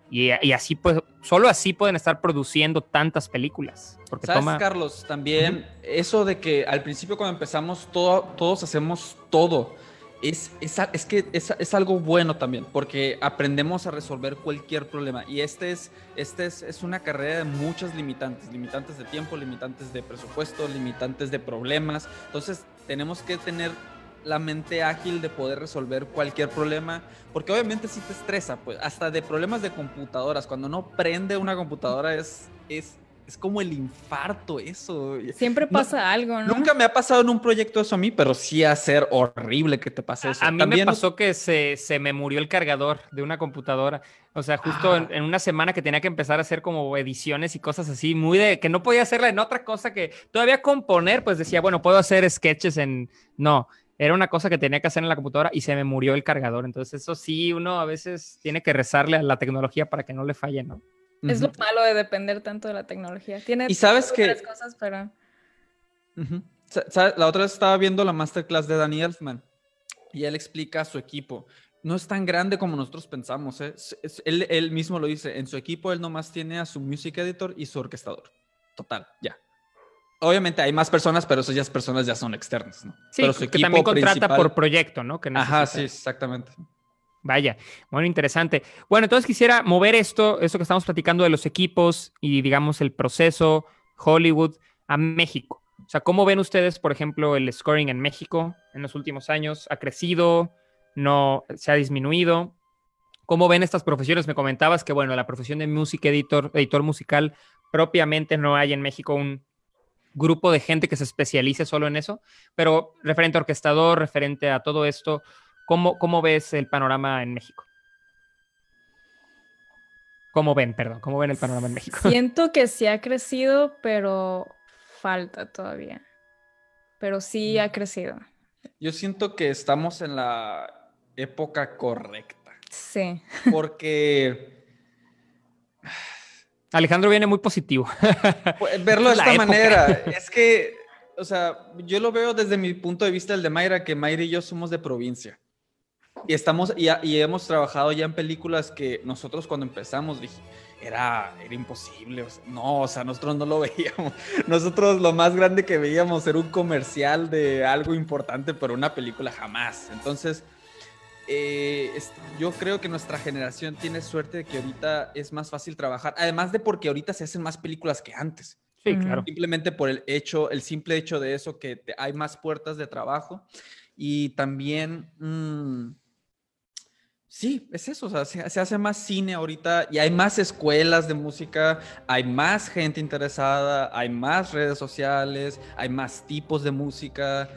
y, y así pues solo así pueden estar produciendo tantas películas, porque ¿Sabes, toma Carlos? También eso de que al principio cuando empezamos todo, todos hacemos todo. Es, es, es que es, es algo bueno también, porque aprendemos a resolver cualquier problema. Y este es, este es, es una carrera de muchas limitantes, limitantes de tiempo, limitantes de presupuesto, limitantes de problemas. Entonces tenemos que tener la mente ágil de poder resolver cualquier problema, porque obviamente sí te estresa, pues hasta de problemas de computadoras, cuando no prende una computadora es, es, es como el infarto eso. Siempre No, pasa algo, ¿no? Nunca me ha pasado en un proyecto eso a mí, pero sí a ser horrible que te pase eso. A mí También me pasó que se, se me murió el cargador de una computadora. O sea, justo Ah. en, en una semana que tenía que empezar a hacer como ediciones y cosas así, muy de que no podía hacerla en otra cosa que todavía componer, pues decía, bueno, puedo hacer sketches en... No, era una cosa que tenía que hacer en la computadora y se me murió el cargador. Entonces, eso sí, uno a veces tiene que rezarle a la tecnología para que no le falle, ¿no? Es lo malo de depender tanto de la tecnología. Tiene Y sabes que- otras cosas, pero La otra vez estaba viendo la masterclass de Danny Elfman y él explica a su equipo. No es tan grande como nosotros pensamos. ¿eh? Él, él mismo lo dice. En su equipo él nomás tiene a su music editor y su orquestador. Total, ya. Obviamente hay más personas, pero esas personas ya son externas, ¿no? Sí, pero su que también contrata principal- por proyecto, ¿no? Que Ajá, sí, exactamente. Vaya, bueno, interesante. Bueno, entonces quisiera mover esto, esto que estamos platicando de los equipos y digamos el proceso Hollywood a México. O sea, ¿cómo ven ustedes, por ejemplo, el scoring en México en los últimos años? ¿Ha crecido? ¿No se ha disminuido? ¿Cómo ven estas profesiones? Me comentabas que, bueno, la profesión de music editor, editor musical, propiamente no hay en México un grupo de gente que se especialice solo en eso, pero referente a orquestador, referente a todo esto, ¿Cómo, ¿Cómo ves el panorama en México? ¿Cómo ven, perdón? ¿Cómo ven el panorama en México? siento que sí ha crecido, pero falta todavía. Pero sí Mm. ha crecido. Yo siento que estamos en la época correcta. Sí. Porque Alejandro viene muy positivo. Pues, verlo de esta época. manera, es que, o sea, yo lo veo desde mi punto de vista, el de Mayra, que Mayra y yo somos de provincia. Y estamos, y, y hemos trabajado ya en películas que nosotros cuando empezamos dije, era, era imposible. o sea, no, o sea, nosotros no lo veíamos. Nosotros lo más grande que veíamos era un comercial de algo importante, pero una película jamás. Entonces, eh, es- yo creo que nuestra generación tiene suerte de que ahorita es más fácil trabajar. Además de porque ahorita se hacen más películas que antes. Sí, claro. Simplemente por el hecho, el simple hecho de eso, que te- hay más puertas de trabajo. y también... mm, Sí, es eso, o sea, se, se hace más cine ahorita y hay más escuelas de música, hay más gente interesada, hay más redes sociales, hay más tipos de música.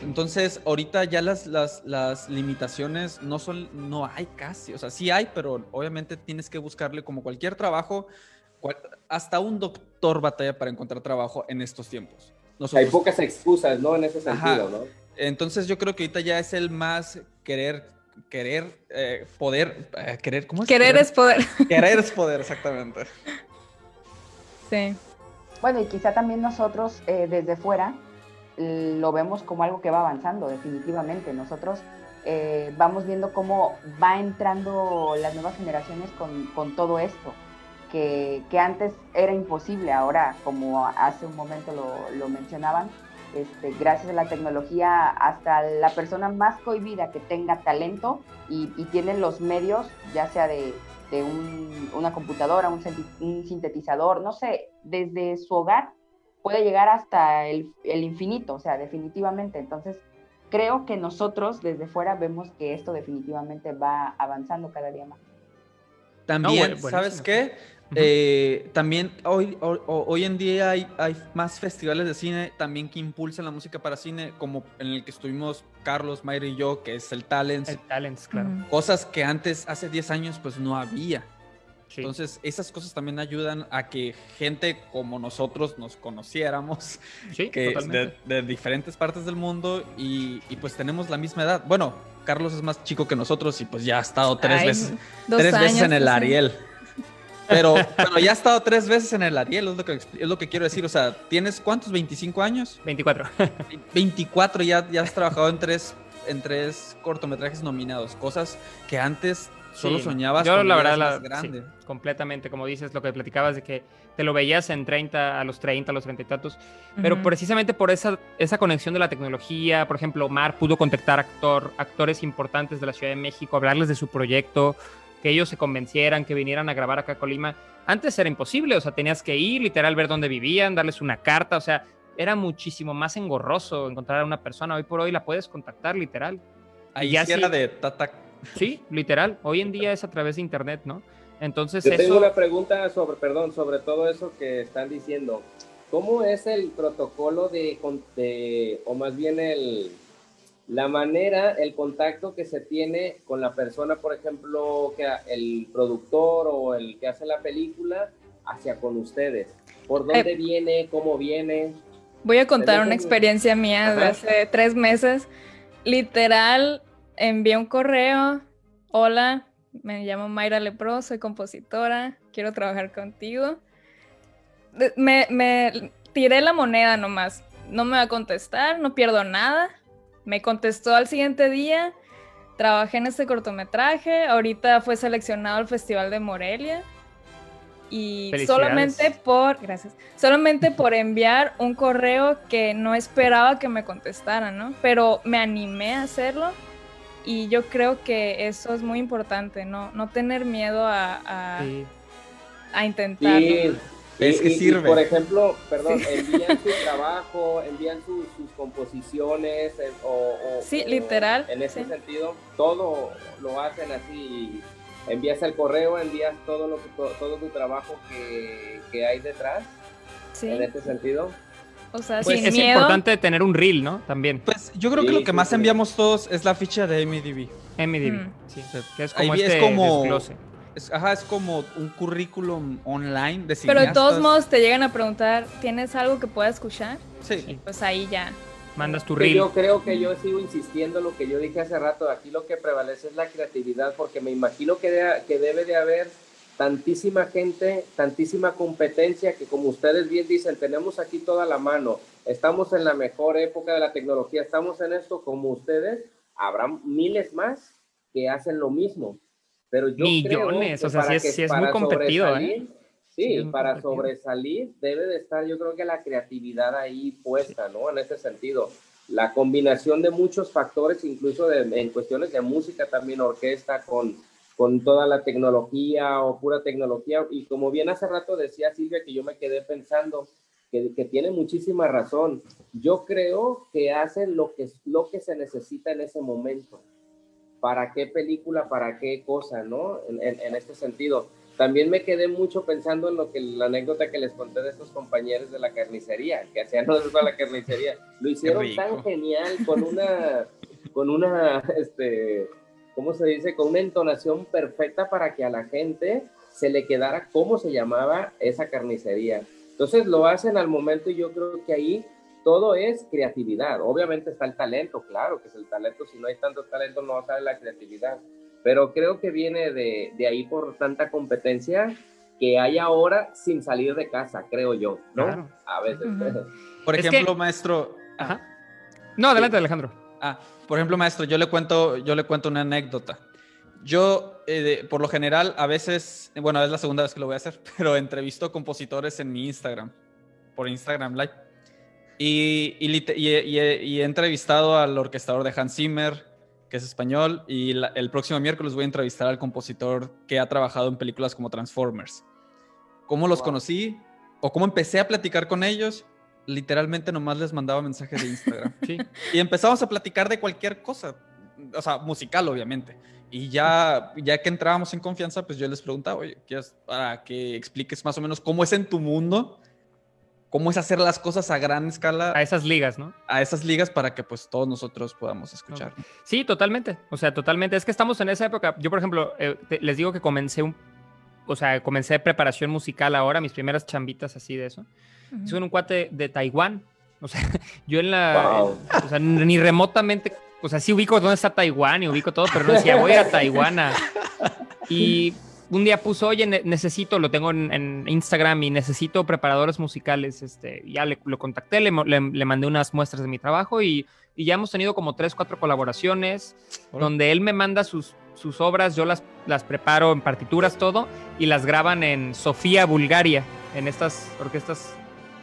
Entonces, ahorita ya las, las, las limitaciones no son, no hay casi, o sea, sí hay, pero obviamente tienes que buscarle como cualquier trabajo, cual- hasta un doctor batalla para encontrar trabajo en estos tiempos. Hay pocas excusas, ¿no? En ese Ajá. sentido, ¿no? entonces yo creo que ahorita ya es el más querer, querer, eh, poder, eh, querer, ¿cómo es? Querer es poder. Querer es poder, exactamente. Sí. Bueno, y quizá también nosotros eh, desde fuera lo vemos como algo que va avanzando, definitivamente. Nosotros eh, vamos viendo cómo va entrando las nuevas generaciones con, con todo esto, que, que antes era imposible, ahora, como hace un momento lo, lo mencionaban, este, gracias a la tecnología, hasta la persona más cohibida que tenga talento y, y tiene los medios, ya sea de, de un- una computadora, un, un sintetizador, no sé, desde su hogar puede llegar hasta el, el infinito, o sea, definitivamente. Entonces, creo que nosotros desde fuera vemos que esto definitivamente va avanzando cada día más. También, bueno, ¿sabes qué? Eh, también hoy, hoy, hoy en día hay, hay más festivales de cine también que impulsan la música para cine, como en el que estuvimos Carlos, Mayra y yo, que es el Talents. El Talents, claro. Cosas que antes, hace 10 años, pues no había. Sí. Entonces, esas cosas también ayudan a que gente como nosotros nos conociéramos, sí, que de, de diferentes partes del mundo y, y, pues tenemos la misma edad. Bueno, Carlos es más chico que nosotros y pues ya ha estado tres Ay, veces, tres veces en el. Ariel. Pero, pero ya ha estado tres veces en el Ariel, es lo, que, es lo que quiero decir. O sea, ¿tienes cuántos? ¿25 años? 24. 24 ya, ya has trabajado en tres, en tres cortometrajes nominados, cosas que antes solo Sí, soñabas Yo cuando la verdad, la- grande. sí, completamente, como dices, lo que platicabas de que te lo veías en 30, a los 30, a los 30 y tantos, pero precisamente por esa, esa conexión de la tecnología, por ejemplo, Omar pudo contactar actor, actores importantes de la Ciudad de México, hablarles de su proyecto, que ellos se convencieran, que vinieran a grabar acá a Colima. Antes era imposible, o sea, tenías que ir, literal, ver dónde vivían, darles una carta, o sea, era muchísimo más engorroso encontrar a una persona. Hoy por hoy la puedes contactar, literal. Ahí ya sí era sí. de tata. Sí, literal. Hoy en día es a través de internet, ¿no? Entonces, Yo eso. tengo una pregunta sobre, perdón, sobre todo eso que están diciendo. ¿Cómo es el protocolo de, o más bien el, la manera, el contacto que se tiene con la persona, por ejemplo, que el productor o el que hace la película hacia con ustedes? ¿Por dónde viene? ¿Cómo viene? Voy a contar una experiencia mía de Ajá. hace tres meses. Literal, envié un correo. Hola, me llamo Mayra Lepro, soy compositora, quiero trabajar contigo. Me, me tiré la moneda nomás. No me va a contestar, no pierdo nada. Me contestó al siguiente día. Trabajé en este cortometraje. Ahorita fue seleccionado al Festival de Morelia. Y solamente por, gracias, solamente por enviar un correo que no esperaba que me contestaran, ¿no? Pero me animé a hacerlo y yo creo que eso es muy importante, ¿no? No tener miedo a, a, Sí. a intentarlo. Sí, Es que y- y, sirve. por ejemplo, perdón, envían su trabajo, envían su- sus composiciones o, o- Sí, o literal, En ese sí. sentido, todo lo hacen así. Envías el correo, envías todo lo que to- todo tu trabajo que, que hay detrás. Sí, En ese sentido, o sea, Pues sin es miedo. importante tener un reel, ¿no? También. Pues yo creo que lo que sí, más sí. enviamos todos es la ficha de MDB. MDB. Mm. Sí. O sea, Que es como vi- es este como-. Es, ajá, es como un currículum online de Pero de todos modos te llegan a preguntar, ¿tienes algo que pueda escuchar? Sí. Pues ahí ya. Mandas tu reel. yo creo que yo sigo insistiendo en lo que yo dije hace rato. Aquí lo que prevalece es la creatividad, porque me imagino que, de- que debe de haber tantísima gente, tantísima competencia que como ustedes bien dicen, tenemos aquí toda la mano. Estamos en la mejor época de la tecnología, estamos en esto como ustedes. Habrá miles más que hacen lo mismo. Pero yo Millones, creo que o sea, sí es- muy competido, ¿eh? Sí, para competido. sobresalir debe de estar, yo creo que la creatividad ahí puesta, ¿no? En ese sentido, la combinación de muchos factores, incluso de- en cuestiones de música también, orquesta, con, con toda la tecnología o pura tecnología. Y como bien hace rato decía Silvia, que yo me quedé pensando, que, que, tiene muchísima razón. Yo creo que hacen lo que, lo que se necesita en ese momento. ¿Para qué película, para qué cosa, no? En, en, en este sentido. También me quedé mucho pensando en lo que la anécdota que les conté de estos compañeros de la carnicería, que hacían nosotros la carnicería. Lo hicieron tan genial con una, con una, este, ¿cómo se dice? Con una entonación perfecta para que a la gente se le quedara cómo se llamaba esa carnicería. Entonces lo hacen al momento y yo creo que ahí todo es creatividad. Obviamente está el talento, claro que es el talento. Si no hay tanto talento no sale la creatividad pero creo que viene de, de ahí por tanta competencia que hay ahora sin salir de casa, creo yo, ¿no? Claro. A veces. Uh -huh. Por ejemplo, que... maestro. Ajá. No, adelante, sí. Alejandro. Ah, por ejemplo, maestro, yo le cuento, yo le cuento una anécdota. Yo, eh, de, por lo general, a veces, bueno, es la segunda vez que lo voy a hacer, pero entrevisto compositores en mi Instagram, por Instagram Live. Y, y, y, y he entrevistado al orquestador de Hans Zimmer, que es español, y la, el próximo miércoles voy a entrevistar al compositor que ha trabajado en películas como Transformers. ¿Cómo los wow. conocí? ¿O cómo empecé a platicar con ellos? Literalmente nomás les mandaba mensajes de Instagram. sí. Y empezamos a platicar de cualquier cosa, o sea, musical obviamente. Y ya, ya que entrábamos en confianza, pues yo les preguntaba, oye, ¿quieres para que expliques más o menos cómo es en tu mundo? cómo es hacer las cosas a gran escala. A esas ligas, ¿no? A esas ligas para que pues todos nosotros podamos escuchar. Okay. Sí, totalmente. O sea, totalmente. Es que estamos en esa época. Yo, por ejemplo, eh, te, les digo que comencé un... O sea, comencé preparación musical ahora, mis primeras chambitas así de eso. Uh -huh. Soy un cuate de Taiwán. O sea, yo en la... Wow. En, o sea, ni remotamente... O sea, sí ubico dónde está Taiwán y ubico todo, pero no decía, voy a Taiwán. Y un día puso, oye, necesito, lo tengo en, en, Instagram y necesito preparadores musicales. Este, ya le, lo contacté, le, le, le, mandé unas muestras de mi trabajo y, y, ya hemos tenido como tres, cuatro colaboraciones Hola. donde él me manda sus, sus obras, yo las, las preparo en partituras, todo, y las graban en Sofía, Bulgaria, en estas orquestas.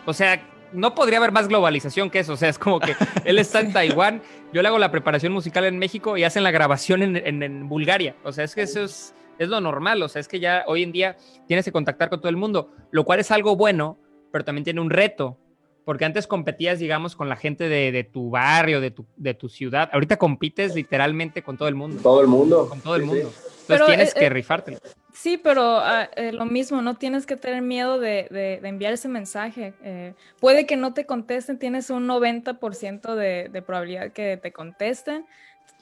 O sea, no podría haber más globalización que eso. O sea, es como que él está en Taiwán, yo le hago la preparación musical en México y hacen la grabación en, en, en Bulgaria. O sea, es que eso es es lo normal, o sea, es que ya hoy en día tienes que contactar con todo el mundo, lo cual es algo bueno, pero también tiene un reto, porque antes competías, digamos, con la gente de, de tu barrio, de tu, de tu, ciudad, ahorita compites literalmente con todo el mundo. Todo el mundo. Con todo el mundo. Sí. Entonces pero, tienes eh, que rifártelo. Sí, pero uh, eh, lo mismo, no tienes que tener miedo de, de, de enviar ese mensaje. Eh, puede que no te contesten, tienes un 90% de, de probabilidad que te contesten,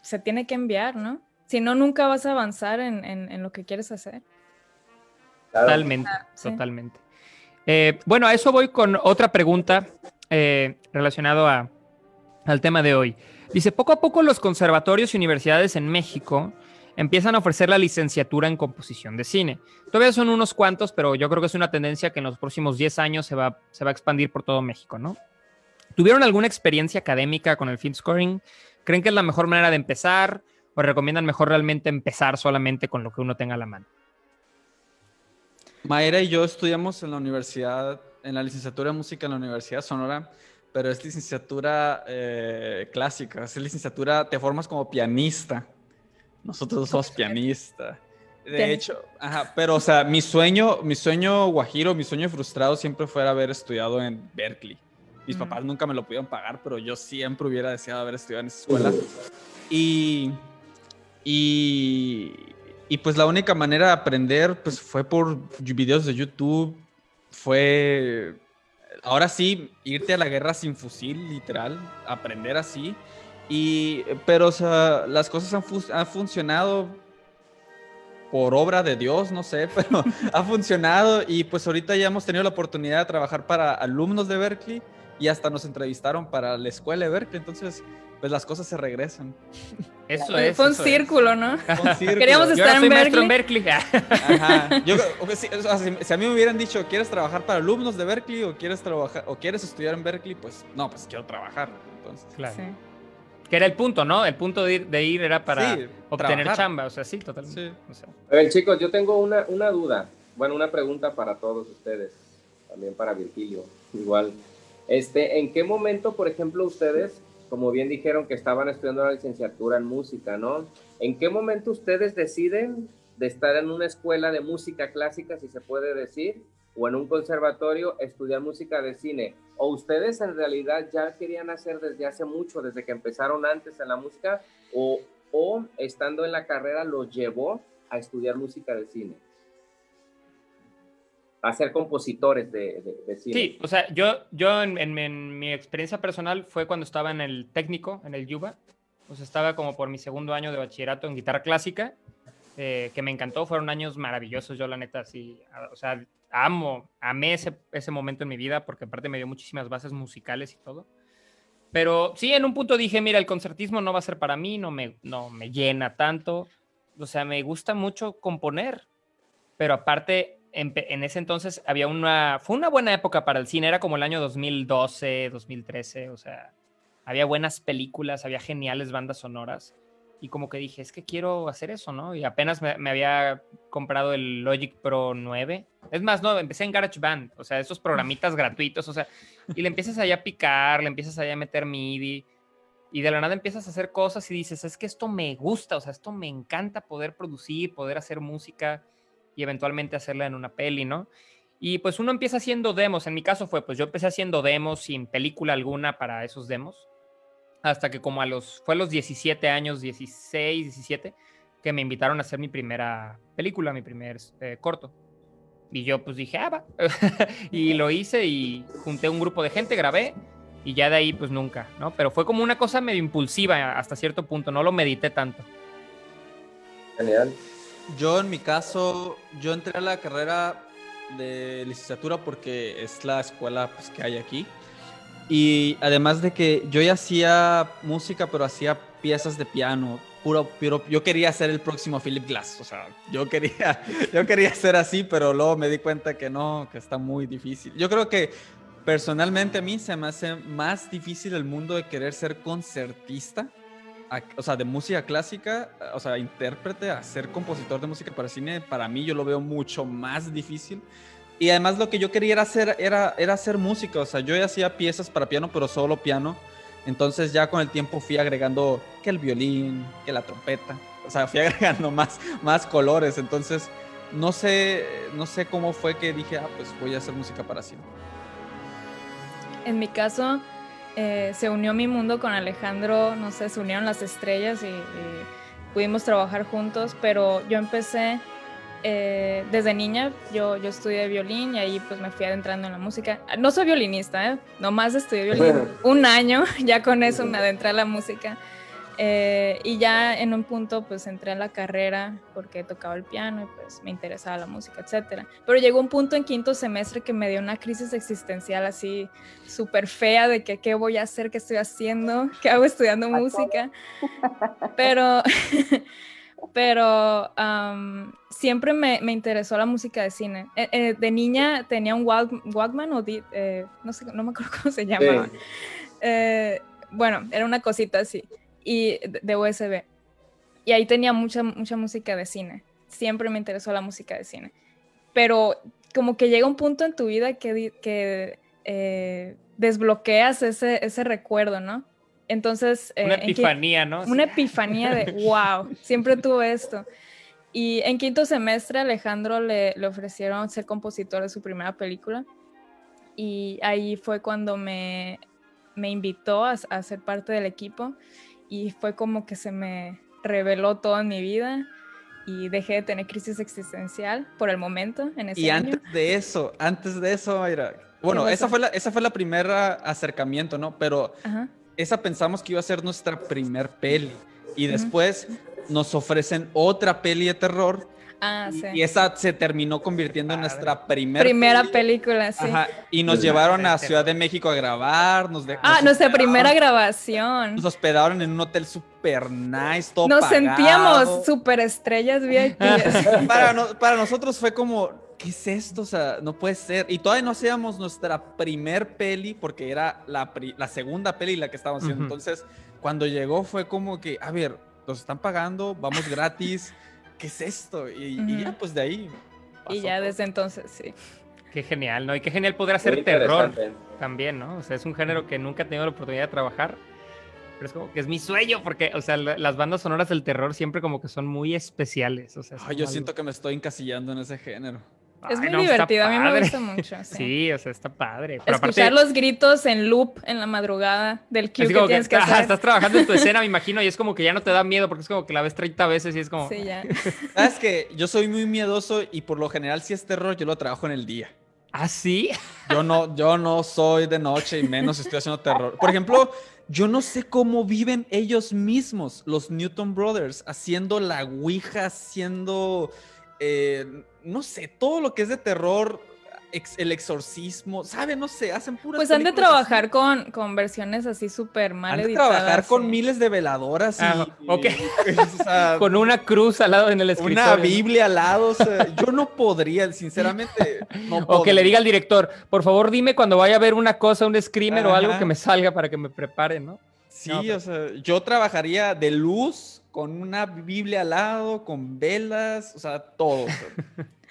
se tiene que enviar, ¿no? Si no, nunca vas a avanzar en, en, en lo que quieres hacer. Totalmente, ah, sí. totalmente. Eh, bueno, a eso voy con otra pregunta eh, relacionado a, al tema de hoy. Dice, poco a poco los conservatorios y universidades en México empiezan a ofrecer la licenciatura en composición de cine. Todavía son unos cuantos, pero yo creo que es una tendencia que en los próximos 10 años se va, a expandir por todo México, ¿no? ¿Tuvieron alguna experiencia académica con el film scoring? ¿Creen que es la mejor manera de empezar? o recomiendan mejor realmente empezar solamente con lo que uno tenga a la mano? Mayra y yo estudiamos en la universidad, en la licenciatura de música en la Universidad Sonora, pero es licenciatura eh, clásica, es licenciatura, te formas como pianista. Nosotros somos pianistas. De Bien. hecho, ajá, pero o sea, mi sueño, mi sueño guajiro, mi sueño frustrado siempre fue haber estudiado en Berkeley. Mis mm. papás nunca me lo pudieron pagar, pero yo siempre hubiera deseado haber estudiado en esa escuela. Y y, y pues la única manera de aprender pues fue por videos de YouTube, fue ahora sí irte a la guerra sin fusil, literal, aprender así. Y, pero o sea, las cosas han, fu han funcionado por obra de Dios, no sé, pero ha funcionado y pues ahorita ya hemos tenido la oportunidad de trabajar para alumnos de Berkeley y hasta nos entrevistaron para la escuela de Berkeley, entonces pues las cosas se regresan. Eso es. Fue un eso círculo, es. ¿no? Fue un círculo. Queríamos Yo estar ahora soy en Berkeley. en Berkeley. Ajá. Yo, si, o sea, si, si, a mí me hubieran dicho, ¿quieres trabajar para alumnos de Berkeley o quieres trabajar o quieres estudiar en Berkeley? Pues no, pues quiero trabajar. Entonces. Claro. Sí. Que era el punto, ¿no? El punto de ir, de ir era para Sí, obtener trabajar. chamba. O sea, sí, totalmente. Sí. O sea, A ver, chicos, yo tengo una, una duda. Bueno, una pregunta para todos ustedes. También para Virgilio. Igual. Este, ¿En qué momento, por ejemplo, ustedes, como bien dijeron que estaban estudiando la licenciatura en música, ¿no? ¿En qué momento ustedes deciden de estar en una escuela de música clásica, si se puede decir, o en un conservatorio estudiar música de cine? ¿O ustedes en realidad ya querían hacer desde hace mucho, desde que empezaron antes en la música? ¿O, o estando en la carrera los llevó a estudiar música de cine? A ser compositores de, de, cine. Sí, o sea, yo, yo en, en, mi experiencia personal fue cuando estaba en el técnico, en el Yuba. Pues estaba como por mi segundo año de bachillerato en guitarra clásica, eh, que me encantó. Fueron años maravillosos, yo la neta, sí. O sea, amo, amé ese, ese momento en mi vida porque aparte me dio muchísimas bases musicales y todo. Pero sí, en un punto dije, mira, el concertismo no va a ser para mí, no me, no me llena tanto. O sea, me gusta mucho componer, pero aparte en, ese entonces había una, fue una buena época para el cine, era como el año 2012, 2013, o sea, había buenas películas, había geniales bandas sonoras. Y como que dije, es que quiero hacer eso, ¿no? Y apenas me, había comprado el Logic Pro 9. Es más, no, empecé en GarageBand, o sea, esos programitas gratuitos, o sea, y le empiezas allá a picar, le empiezas allá a meter MIDI, y de la nada empiezas a hacer cosas y dices, es que esto me gusta, o sea, esto me encanta poder producir, poder hacer música y eventualmente hacerla en una peli, ¿no? Y pues uno empieza haciendo demos, en mi caso fue, pues yo empecé haciendo demos sin película alguna para esos demos, hasta que como a los, fue a los 17 años, 16, 17, que me invitaron a hacer mi primera película, mi primer eh, corto. Y yo pues dije, ah, va. y lo hice y junté un grupo de gente, grabé y ya de ahí pues nunca, ¿no? Pero fue como una cosa medio impulsiva hasta cierto punto, no lo medité tanto. Genial. Yo en mi caso, yo entré a la carrera de licenciatura porque es la escuela pues, que hay aquí. Y además de que yo ya hacía música, pero hacía piezas de piano, puro, puro, yo quería ser el próximo Philip Glass, o sea, yo quería, yo quería ser así, pero luego me di cuenta que no, que está muy difícil. Yo creo que personalmente a mí se me hace más difícil el mundo de querer ser concertista o sea, de música clásica, o sea, intérprete a ser compositor de música para cine, para mí yo lo veo mucho más difícil. Y además lo que yo quería hacer era, era hacer música, o sea, yo ya hacía piezas para piano, pero solo piano. Entonces ya con el tiempo fui agregando que el violín, que la trompeta, o sea, fui agregando más, más colores. Entonces, no sé, no sé cómo fue que dije, ah, pues voy a hacer música para cine. En mi caso, eh, se unió mi mundo con Alejandro, no sé, se unieron las estrellas y, pudimos trabajar juntos, pero yo empecé eh, desde niña, yo, yo estudié violín y ahí pues me fui adentrando en la música. No soy violinista, ¿eh? nomás estudié violín un año, ya con eso me adentré a la música. Eh, y ya en un punto pues entré en la carrera porque tocaba el piano y pues me interesaba la música, etc. Pero llegó un punto en quinto semestre que me dio una crisis existencial así súper fea de que qué voy a hacer, qué estoy haciendo, qué hago estudiando música. Pero, pero siempre me, me, interesó la música de cine. Eh, eh, de niña tenía un Walkman o no sé, no me acuerdo cómo se llama. bueno, era una cosita así y de USB. Y ahí tenía mucha, mucha música de cine. Siempre me interesó la música de cine. Pero como que llega un punto en tu vida que, que eh, desbloqueas ese, ese recuerdo, ¿no? Entonces... una eh, epifanía, ¿no? Una epifanía de, wow, siempre tuve esto. Y en quinto semestre Alejandro le, le, ofrecieron ser compositor de su primera película. Y ahí fue cuando me, me invitó a, a ser parte del equipo y fue como que se me reveló todo en mi vida y dejé de tener crisis existencial por el momento en ese Y antes de eso, antes de eso, Mayra, bueno, esa fue la esa fue la primera acercamiento, ¿no? Pero esa pensamos que iba a ser nuestra primer peli. Y después nos ofrecen otra peli de terror. Ah, y, esa se terminó convirtiendo en nuestra primera, primera película, sí. Y nos llevaron a Ciudad de México a grabar. Nos ah, nuestra primera grabación. Nos hospedaron en un hotel super nice, todo Nos sentíamos super estrellas VIP. para, para nosotros fue como, ¿qué es esto? O sea, no puede ser. Y todavía no hacíamos nuestra primer peli porque era la, la segunda peli la que estábamos haciendo. Entonces, cuando llegó fue como que, a ver, nos están pagando, vamos gratis. ¿qué es esto? Y, ya pues de ahí. y ya desde entonces, sí. Qué genial, ¿no? Y qué genial poder hacer terror también, ¿no? O sea, es un género que nunca he tenido la oportunidad de trabajar. Pero es como que es mi sueño, porque, o sea, las bandas sonoras del terror siempre como que son muy especiales. O sea, yo siento que me estoy encasillando en ese género. Es Ay, muy no, divertido, a mí me gusta mucho. Sí. Sí, o sea, está padre. Pero Escuchar aparte, los gritos en loop en la madrugada del cue que que, tienes que ajá, hacer. estás trabajando en tu escena, me imagino, y es como que ya no te da miedo porque es como que la ves 30 veces y es como. Sí, ya. ¿Sabes que Yo soy muy miedoso y por lo general si es terror yo lo trabajo en el día. ¿Ah, sí? Yo no, yo no soy de noche y menos estoy haciendo terror. Por ejemplo, yo no sé cómo viven ellos mismos, los Newton Brothers, haciendo la Ouija, haciendo, eh, no sé, todo lo que es de terror, ex- el exorcismo, ¿sabe? No sé, hacen puras Pues han de así. trabajar con, con versiones así súper mal Han de editadas. trabajar con sí. miles de veladoras y, Ah, ok. y- o sea, Con una cruz al lado en el escritorio. una. Biblia al lado. o sea, yo no podría, sinceramente. No O que le diga al director, por favor dime cuando vaya a ver una cosa, un screamer o algo que me salga para que me prepare, ¿no? Sí, No, pero- o sea, yo trabajaría de luz, con una Biblia al lado, con velas, o sea, todo.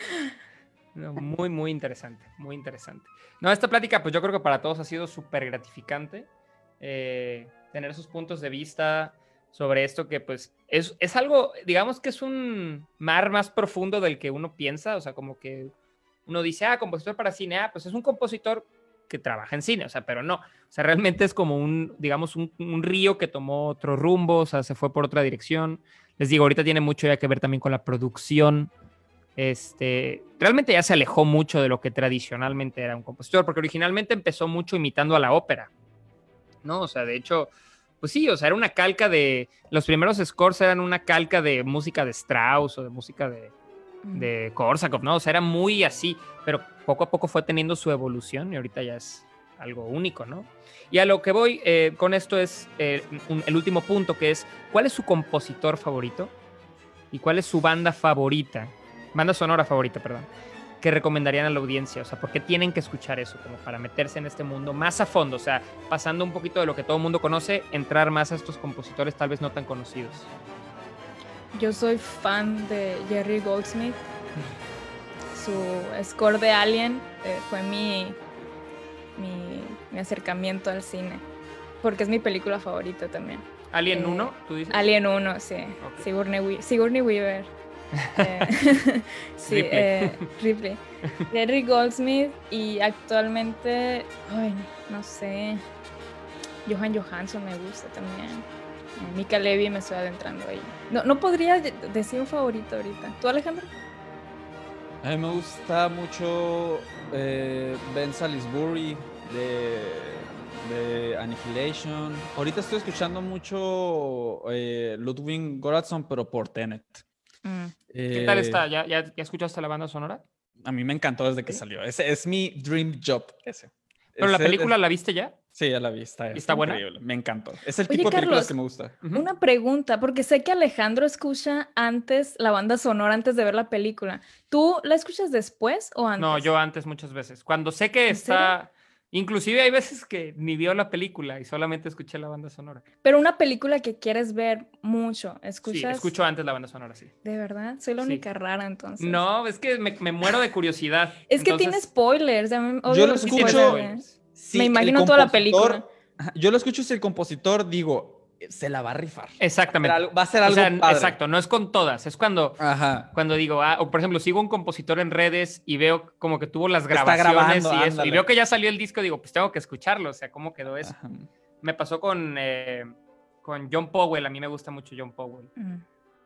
muy, muy interesante, muy interesante. No, esta plática, pues yo creo que para todos ha sido súper gratificante. eh, tener sus puntos de vista sobre esto que pues es, es algo, digamos que es un mar más profundo del que uno piensa, o sea, como que uno dice, ah, compositor para cine, ah, pues es un compositor que trabaja en cine, o sea, pero no, o sea, realmente es como un, digamos, un, río que tomó otro rumbo, o sea, se fue por otra dirección. Les digo, ahorita tiene mucho ya que ver también con la producción, este, realmente ya se alejó mucho de lo que tradicionalmente era un compositor, porque originalmente empezó mucho imitando a la ópera, ¿no? O sea, de hecho, pues sí, o sea, era una calca de, los primeros scores eran una calca de música de Strauss o de música de, de Korsakov, ¿no? O sea, era muy así, pero poco a poco fue teniendo su evolución y ahorita ya es algo único, ¿no? Y a lo que voy eh, con esto es eh, un- el último punto, que es, ¿cuál es su compositor favorito? ¿Y cuál es su banda favorita? Banda sonora favorita, perdón. Que recomendarían a la audiencia? O sea, ¿por qué tienen que escuchar eso? Como para meterse en este mundo más a fondo. O sea, pasando un poquito de lo que todo el mundo conoce, entrar más a estos compositores tal vez no tan conocidos. Yo soy fan de Jerry Goldsmith. Su score de Alien eh, fue mi, mi, mi acercamiento al cine. Porque es mi película favorita también. Alien Eh, 1, tú dices. Alien 1, sí. Ok. Sigourney, Sigourney Weaver. Eh, sí, Ripley. eh, Ripley. Jerry Goldsmith y actualmente, ay, no sé, Johan Johansson me gusta también. Mika Levy me estoy adentrando ahí. No, no podría de- decir un favorito ahorita. ¿Tú, Alejandro? A mí me gusta mucho eh, Ben Salisbury de, de Annihilation. Ahorita estoy escuchando mucho eh, Ludwig Göransson, pero por Tenet. ¿Qué tal Eh, está? ¿Ya, ya, ya escuchaste la banda sonora? A mí me encantó desde que salió. Ese es mi dream job. Ese. ¿Pero la película la viste ya? Sí, ya la vi. Está, ¿Está buena? increíble, Me encantó. Es el Oye, tipo de películas Carlos, que me gusta. Una pregunta, porque sé que Alejandro escucha antes la banda sonora antes de ver la película. ¿Tú la escuchas después o antes? No, yo antes muchas veces. Cuando sé que ¿En está... Inclusive hay veces que ni vio la película y solamente escuché la banda sonora. Pero una película que quieres ver mucho, Sí, ¿escuchas? escucho antes la banda sonora, sí. De verdad, soy la Sí. única rara entonces. No, es que me, me muero de curiosidad. Es que tiene spoilers. Yo lo sí escucho- spoilers. Me imagino toda la película. Yo lo escucho si el compositor, digo, se la va a rifar. Exactamente. Va a ser O algo sea, padre. exacto, no es con todas, es cuando, Ajá. cuando digo, ah, o por ejemplo, sigo un compositor en redes y veo como que tuvo las grabaciones grabando, y eso, y veo que ya salió el disco, digo, pues tengo que escucharlo, o sea, ¿cómo quedó eso? Ajá. Me pasó con, eh, con John Powell, a mí me gusta mucho John Powell.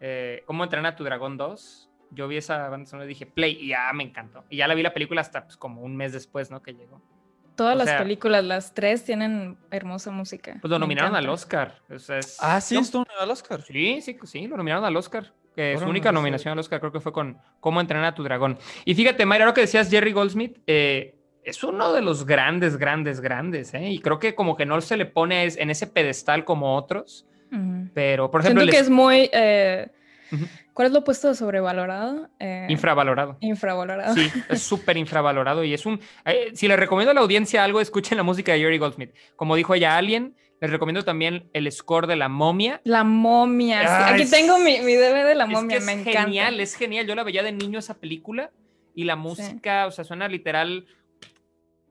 Eh, ¿Cómo entrenar a tu dragón 2? Yo vi esa banda sonora y dije, play, y ya me encantó. Y ya la vi la película hasta pues, como un mes después, ¿no? Que llegó. Todas O las sea- películas, las tres, tienen hermosa música. Pues lo Me nominaron al. Oscar. o sea, es- Ah, sí, estuvo nominado al Oscar. Sí, sí, sí, lo nominaron al Oscar. Que su Órale, única no sé. nominación al Oscar creo que fue con Cómo entrenar a tu dragón. Y fíjate, Mayra, lo que decías Jerry Goldsmith, eh, es uno de los grandes, grandes, grandes, ¿eh? Y creo que como que no se le pone en ese pedestal como otros, Ujú. pero por ejemplo, Siento que es muy... eh, Ujú. ¿Cuál es lo opuesto de sobrevalorado? Eh, infravalorado. infravalorado. Sí, es súper infravalorado y es un... eh, si le recomiendo a la audiencia algo, escuchen la música de Jerry Goldsmith. Como dijo ella Alien, les recomiendo también el score de La Momia. La momia. sí. Aquí es- tengo mi, mi DVD de la Es momia, que me es encanta. genial, es genial. Yo la veía de niño esa película y la música, o sea, suena literal,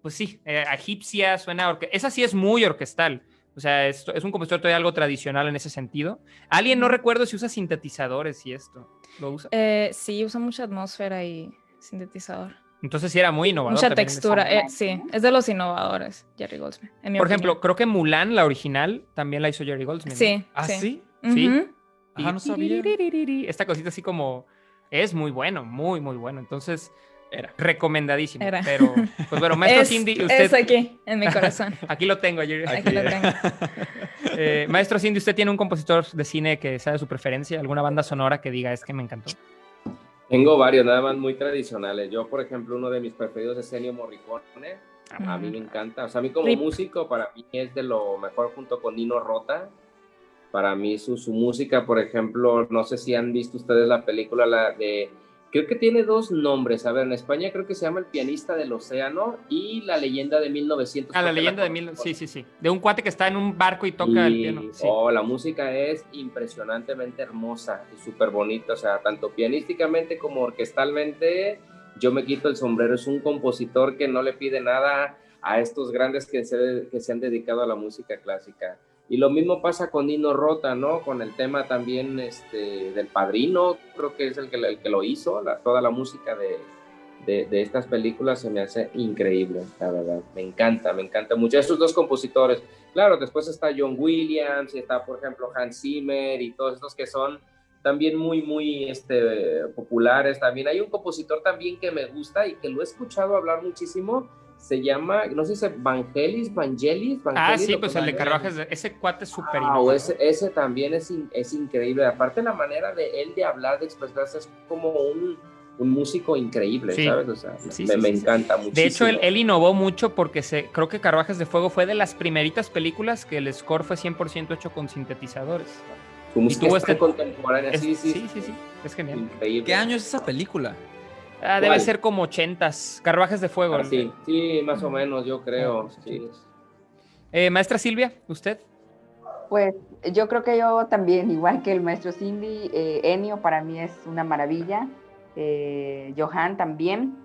pues sí, eh, egipcia, suena... orque- Esa sí es muy orquestal. O sea, es, es un compositor todavía algo tradicional en ese sentido. Alguien no recuerdo si usa sintetizadores y esto. ¿Lo usa? Eh, sí, usa mucha atmósfera y sintetizador. Entonces sí era muy innovador. Mucha textura, eh, sí, es de los innovadores, Jerry Goldsmith. en mi Por ejemplo, creo que Mulan, la original, también la hizo Jerry Goldsmith. ¿no? sí, ¿Ah, sí? sí. Ajá, no sabía. Esta cosita así como es muy bueno, muy, muy bueno. Entonces, Era. recomendadísimo. Era. Pero, pues bueno, maestro Es, Cindy, es usted. aquí, en mi corazón. Aquí lo tengo, Jerry. Aquí lo tengo. Eh, maestro Cindy, ¿usted tiene un compositor de cine que sea de su preferencia? ¿Alguna banda sonora que diga es que me encantó? Tengo varios, nada más muy tradicionales. Yo, por ejemplo, uno de mis preferidos es Ennio Morricone. A, a mí me encanta. O sea, a mí como Rip. músico, para mí es de lo mejor junto con Nino Rota. Para mí su, su música, por ejemplo, no sé si han visto ustedes la película la de... Creo que tiene dos nombres. A ver, en España creo que se llama El pianista del océano y La leyenda de 1900. Ah, la leyenda de mil... Sí, sí, sí. De un cuate que está en un barco y toca el piano. Sí. oh, la música es impresionantemente hermosa y súper bonita, o sea, tanto pianísticamente como orquestalmente, yo me quito el sombrero, es un compositor que no le pide nada a estos grandes que se, que se han dedicado a la música clásica. Y lo mismo pasa con Nino Rota, ¿no? Con el tema también este, del padrino, creo que es el que, el que lo hizo, la- toda la música de, de, de estas películas se me hace increíble, la verdad. Me encanta, me encanta mucho. Estos dos compositores, Claro, después está John Williams y está, por ejemplo, Hans Zimmer y todos estos que son también muy, muy este, populares. También hay un compositor también que me gusta y que lo he escuchado hablar muchísimo. Se llama, no sé si es Vangelis, Vangelis. Ah, Vangelis, sí, lo pues el de Carvajes, de- ese cuate es súper Wow, innovador. ese, ese también es, in- es increíble. Aparte la manera de él de hablar, de expresarse, es como un, un músico increíble, Sí. ¿sabes? O sea, Sí, me, sí, me sí, sí. encanta muchísimo. De hecho, él, él innovó mucho porque se, creo que Carvajes de Fuego fue de las primeritas películas que el score fue 100% hecho con sintetizadores. Su música tuvo es tan este- contemporánea, Es- sí, sí, sí, sí, sí, es genial. Increíble. ¿Qué año es esa película? Ah, debe ser como 80s. Carvajes de Fuego. Ah, sí, sí, más o menos, yo creo. Ah, sí. Eh, maestra Silvia, ¿usted? Pues yo creo que yo también, igual que el maestro Cindy, eh, Ennio para mí es una maravilla, eh, Johan también.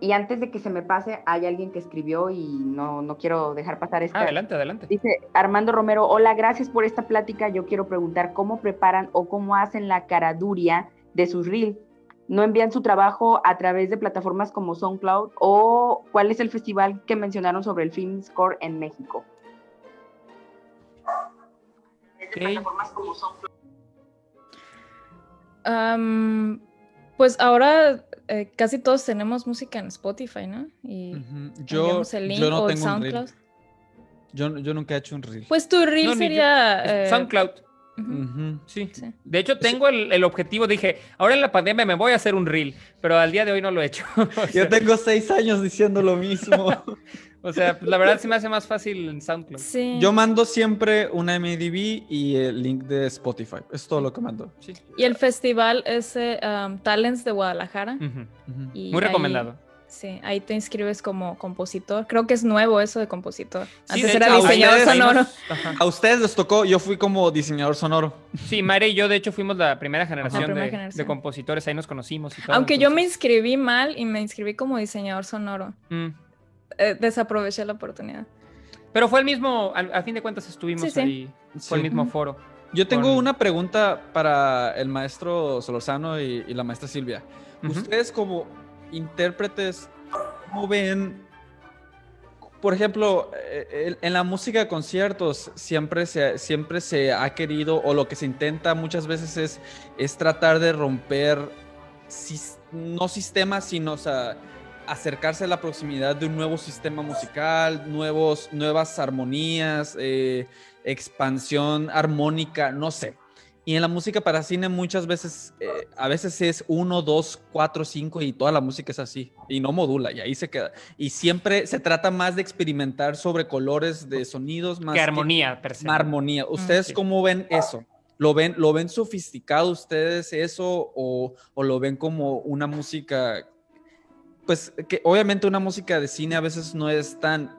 Y antes de que se me pase, hay alguien que escribió y no, no quiero dejar pasar esta. Ah, adelante, adelante. Dice Armando Romero, hola, gracias por esta plática. Yo quiero preguntar cómo preparan o cómo hacen la caraduria de sus reel. ¿No envían su trabajo a través de plataformas como SoundCloud? ¿O cuál es el festival que mencionaron sobre el Film Score en México? Ok. Am, pues ahora eh, casi todos tenemos música en Spotify, ¿no? Y Ujú. Yo, el link yo no o el tengo un reel. SoundCloud. Yo, yo nunca he hecho un reel. Pues tu reel No, ni yo. sería... eh, SoundCloud. Sí. sí. De hecho, tengo el, el objetivo, dije, ahora en la pandemia me voy a hacer un reel, pero al día de hoy no lo he hecho. o, sea, Yo tengo seis años diciendo lo mismo. o sea, la verdad se me hace más fácil en SoundCloud. Sí. Yo mando siempre una MDB y el link de Spotify. Es todo lo que mando. Sí. Y el festival es eh, um, Talents de Guadalajara. Y Muy ahí- recomendado. Sí, ahí te inscribes como compositor. Creo que es nuevo eso de compositor. Sí, Antes de era hecho, diseñador ustedes- sonoro. A ustedes les tocó, yo fui como diseñador sonoro. Sí, Mayra y yo, de hecho, fuimos la primera generación, La primera de, generación. de compositores, ahí nos conocimos y todo. Aunque yo me inscribí mal y me inscribí como diseñador sonoro. Mm. Eh, desaproveché la oportunidad. Pero fue el mismo, al- a, fin de cuentas estuvimos Sí, sí. ahí, fue el mismo foro. Yo tengo Con- una pregunta para el maestro Solorzano y, y la maestra Silvia. Ustedes como intérpretes, ¿cómo ven? Por ejemplo, eh, en la música de conciertos siempre se, siempre se ha querido, o lo que se intenta muchas veces es, tratar de romper, no sistemas, sino acercarse a la proximidad de un nuevo sistema musical, nuevos, nuevas armonías, eh, expansión armónica, no sé. Y en la música para cine muchas veces, eh, a veces es uno, dos, cuatro, cinco y toda la música es así y no modula y ahí se queda. Y siempre se trata más de experimentar sobre colores de sonidos más Que armonía, per se. más armonía. ¿Ustedes sí. cómo ven eso? ¿Lo ven, ¿Lo ven sofisticado ustedes eso o, o lo ven como una música, pues que obviamente una música de cine a veces no es tan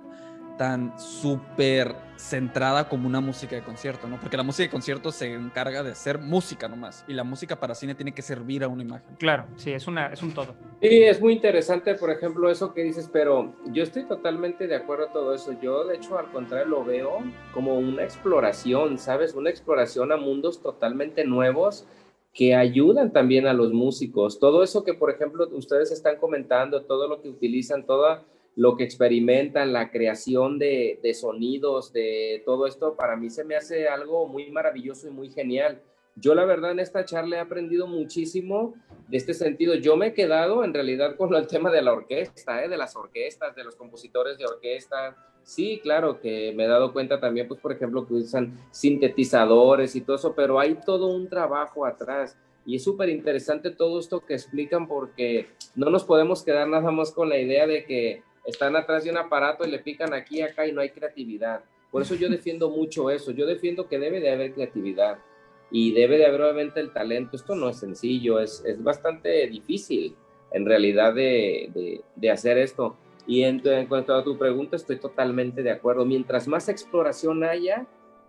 tan súper centrada como una música de concierto, ¿no? Porque la música de concierto se encarga de hacer música nomás y la música para cine tiene que servir a una imagen. Claro, sí, es, una, es un todo. Sí, es muy interesante, por ejemplo, eso que dices, pero yo estoy totalmente de acuerdo a todo eso. Yo, de hecho, al contrario, lo veo como una exploración, ¿sabes? Una exploración a mundos totalmente nuevos que ayudan también a los músicos. Todo eso que, por ejemplo, ustedes están comentando, todo lo que utilizan, todo lo que experimentan, la creación de, de sonidos, de todo esto, para mí se me hace algo muy maravilloso y muy genial. Yo la verdad en esta charla he aprendido muchísimo de este sentido. Yo me he quedado en realidad con el tema de la orquesta, ¿eh? de las orquestas, de los compositores de orquesta. Sí, claro que me he dado cuenta también, pues por ejemplo, que usan sintetizadores y todo eso, pero hay todo un trabajo atrás. Y es súper interesante todo esto que explican porque no nos podemos quedar nada más con la idea de que están atrás de un aparato y le pican aquí y acá y no hay creatividad. Por eso yo defiendo mucho eso. Yo defiendo que debe de haber creatividad y debe de haber obviamente el talento. Esto no es sencillo, es, es bastante difícil en realidad de, de, hacer esto. Y en, cuanto a tu pregunta, estoy totalmente de acuerdo. Mientras más exploración haya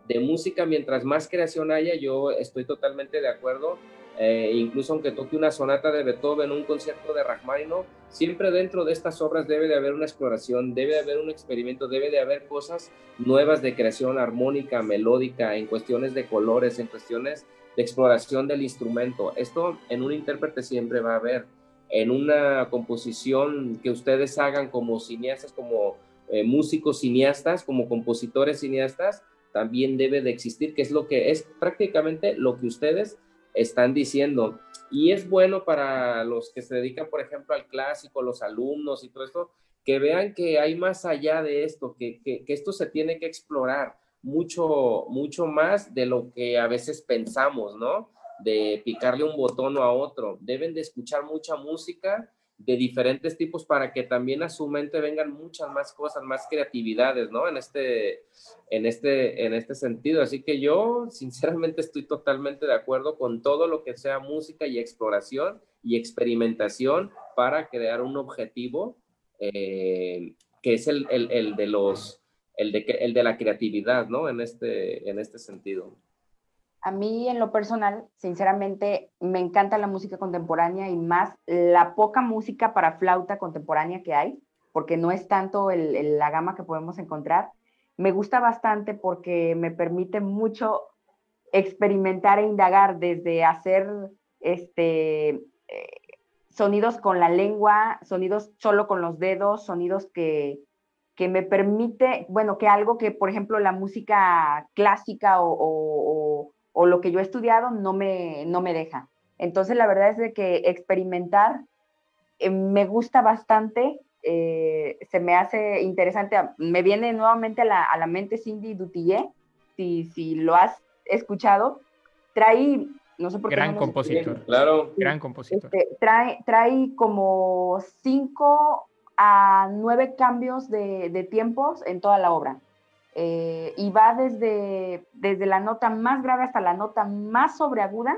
de música, mientras más creación haya, yo estoy totalmente de acuerdo. Eh, incluso aunque toque una sonata de Beethoven, un concierto de Rachmaninoff, siempre dentro de estas obras debe de haber una exploración, debe de haber un experimento, debe de haber cosas nuevas de creación armónica, melódica, en cuestiones de colores, en cuestiones de exploración del instrumento. Esto en un intérprete siempre va a haber en una composición que ustedes hagan como cineastas, como eh, músicos cineastas, como compositores cineastas, también debe de existir, que es lo que es prácticamente lo que ustedes están diciendo. Y es bueno para los que se dedican, por ejemplo, al clásico, los alumnos y todo esto, que vean que hay más allá de esto, que, que, esto se tiene que explorar mucho, mucho más de lo que a veces pensamos, ¿no? de picarle un botón a otro. Deben de escuchar mucha música de diferentes tipos para que también a su mente vengan muchas más cosas, más creatividades, ¿no? En este, en este, en este sentido. Así que yo, sinceramente, estoy totalmente de acuerdo con todo lo que sea música y exploración y experimentación para crear un objetivo eh, que es el, el, el, de los, el de, el de la creatividad, ¿no? En este, en este sentido. A mí en lo personal, sinceramente, me encanta la música contemporánea y más la poca música para flauta contemporánea que hay, porque no es tanto la gama que podemos encontrar. Me gusta bastante porque me permite mucho experimentar e indagar desde hacer este, eh, sonidos con la lengua, sonidos solo con los dedos, sonidos que, me permite, bueno, que algo que, por ejemplo, la música clásica o, o lo que yo he estudiado no me, no me deja. Entonces, la verdad es de que experimentar eh, me gusta bastante, eh, se me hace interesante. Me viene nuevamente a la, a la mente Cindy Dutillé, si, si lo has escuchado. Trae, no sé por qué. Gran no compositor. Claro. Gran compositor. Este, trae, trae como cinco a nueve cambios de, de tiempos en toda la obra. Eh, y va desde, desde la nota más grave hasta la nota más sobreaguda,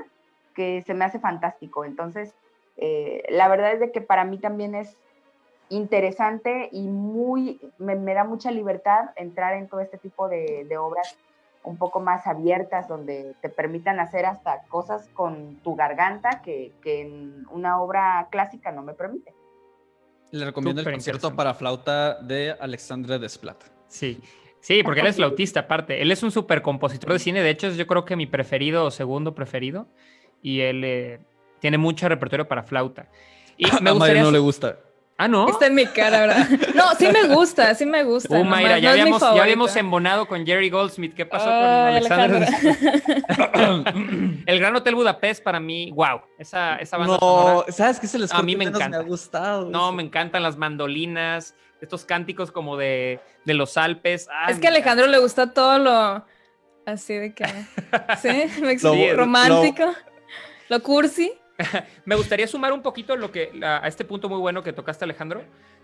que se me hace fantástico. Entonces, eh, la verdad es de que para mí también es interesante y muy, me, me, da mucha libertad entrar en todo este tipo de, de obras un poco más abiertas, donde te permitan hacer hasta cosas con tu garganta que, que en una obra clásica no me permite. Le recomiendo Super el concierto para flauta de Alexandre Desplat. Sí, Sí, porque él es flautista aparte. Él es un super compositor de cine. De hecho, es yo creo que mi preferido o segundo preferido. Y él eh, tiene mucho repertorio para flauta. Y me gustaría... A no le gusta. Ah, ¿no? Está en mi cara, ¿verdad? No, sí me gusta, sí me gusta. Uh, Mayra, no, ya, no habíamos, ya habíamos embonado con Jerry Goldsmith. ¿Qué pasó oh, con Alexander? el Gran Hotel Budapest para mí, wow. Esa, esa banda No, sonora, ¿sabes qué se les A mí me encanta. Me ha gustado. No, me encantan las mandolinas, estos cánticos como de, de los Alpes. Ay, es que a Alejandro le gusta todo lo así de que. Sí, me explico. romántico. Lo, lo cursi. Me gustaría sumar un poquito lo que, a, a, este punto muy bueno que tocaste, Alejandro.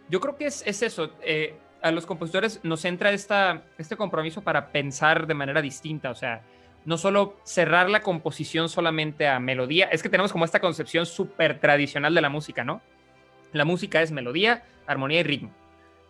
Yo creo que es, es eso. Eh, a los compositores nos entra esta, este compromiso para pensar de manera distinta. O sea, no solo cerrar la composición solamente a melodía. Es que tenemos como esta concepción súper tradicional de la música, ¿no? La música es melodía, armonía y ritmo.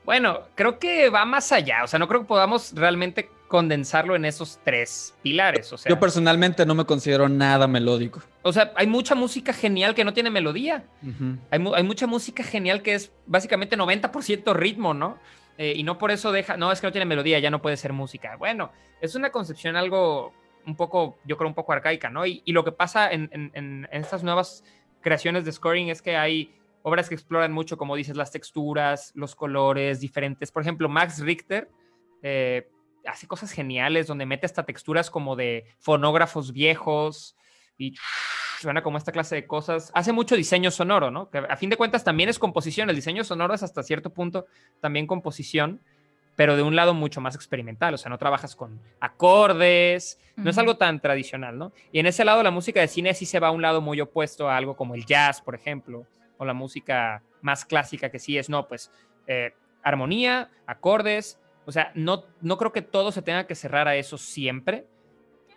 Bueno, creo que va más allá. O sea, no creo que podamos realmente condensarlo en esos tres pilares. O sea, yo personalmente no me considero nada melódico. O sea, hay mucha música genial que no tiene melodía. Uh -huh. hay, mu hay, mucha música genial que es básicamente 90% ritmo, ¿no? Eh, y no por eso deja, no, es que no tiene melodía, ya no puede ser música. Bueno, es una concepción algo un poco, yo creo, un poco arcaica, ¿no? Y, lo que pasa en, en, estas nuevas creaciones de scoring es que hay obras que exploran mucho, como dices, las texturas, los colores diferentes. Por ejemplo, Max Richter eh, hace cosas geniales donde mete hasta texturas como de fonógrafos viejos y suena como esta clase de cosas. Hace mucho diseño sonoro, ¿no? Que a fin de cuentas también es composición. El diseño sonoro es hasta cierto punto también composición, pero de un lado mucho más experimental. O sea, no trabajas con acordes, no es algo tan tradicional, ¿no? Y en ese lado la música de cine sí se va a un lado muy opuesto a algo como el jazz, por ejemplo, o la música más clásica que sí es, no, pues eh, armonía, acordes. O sea, no, no creo que todo se tenga que cerrar a eso siempre,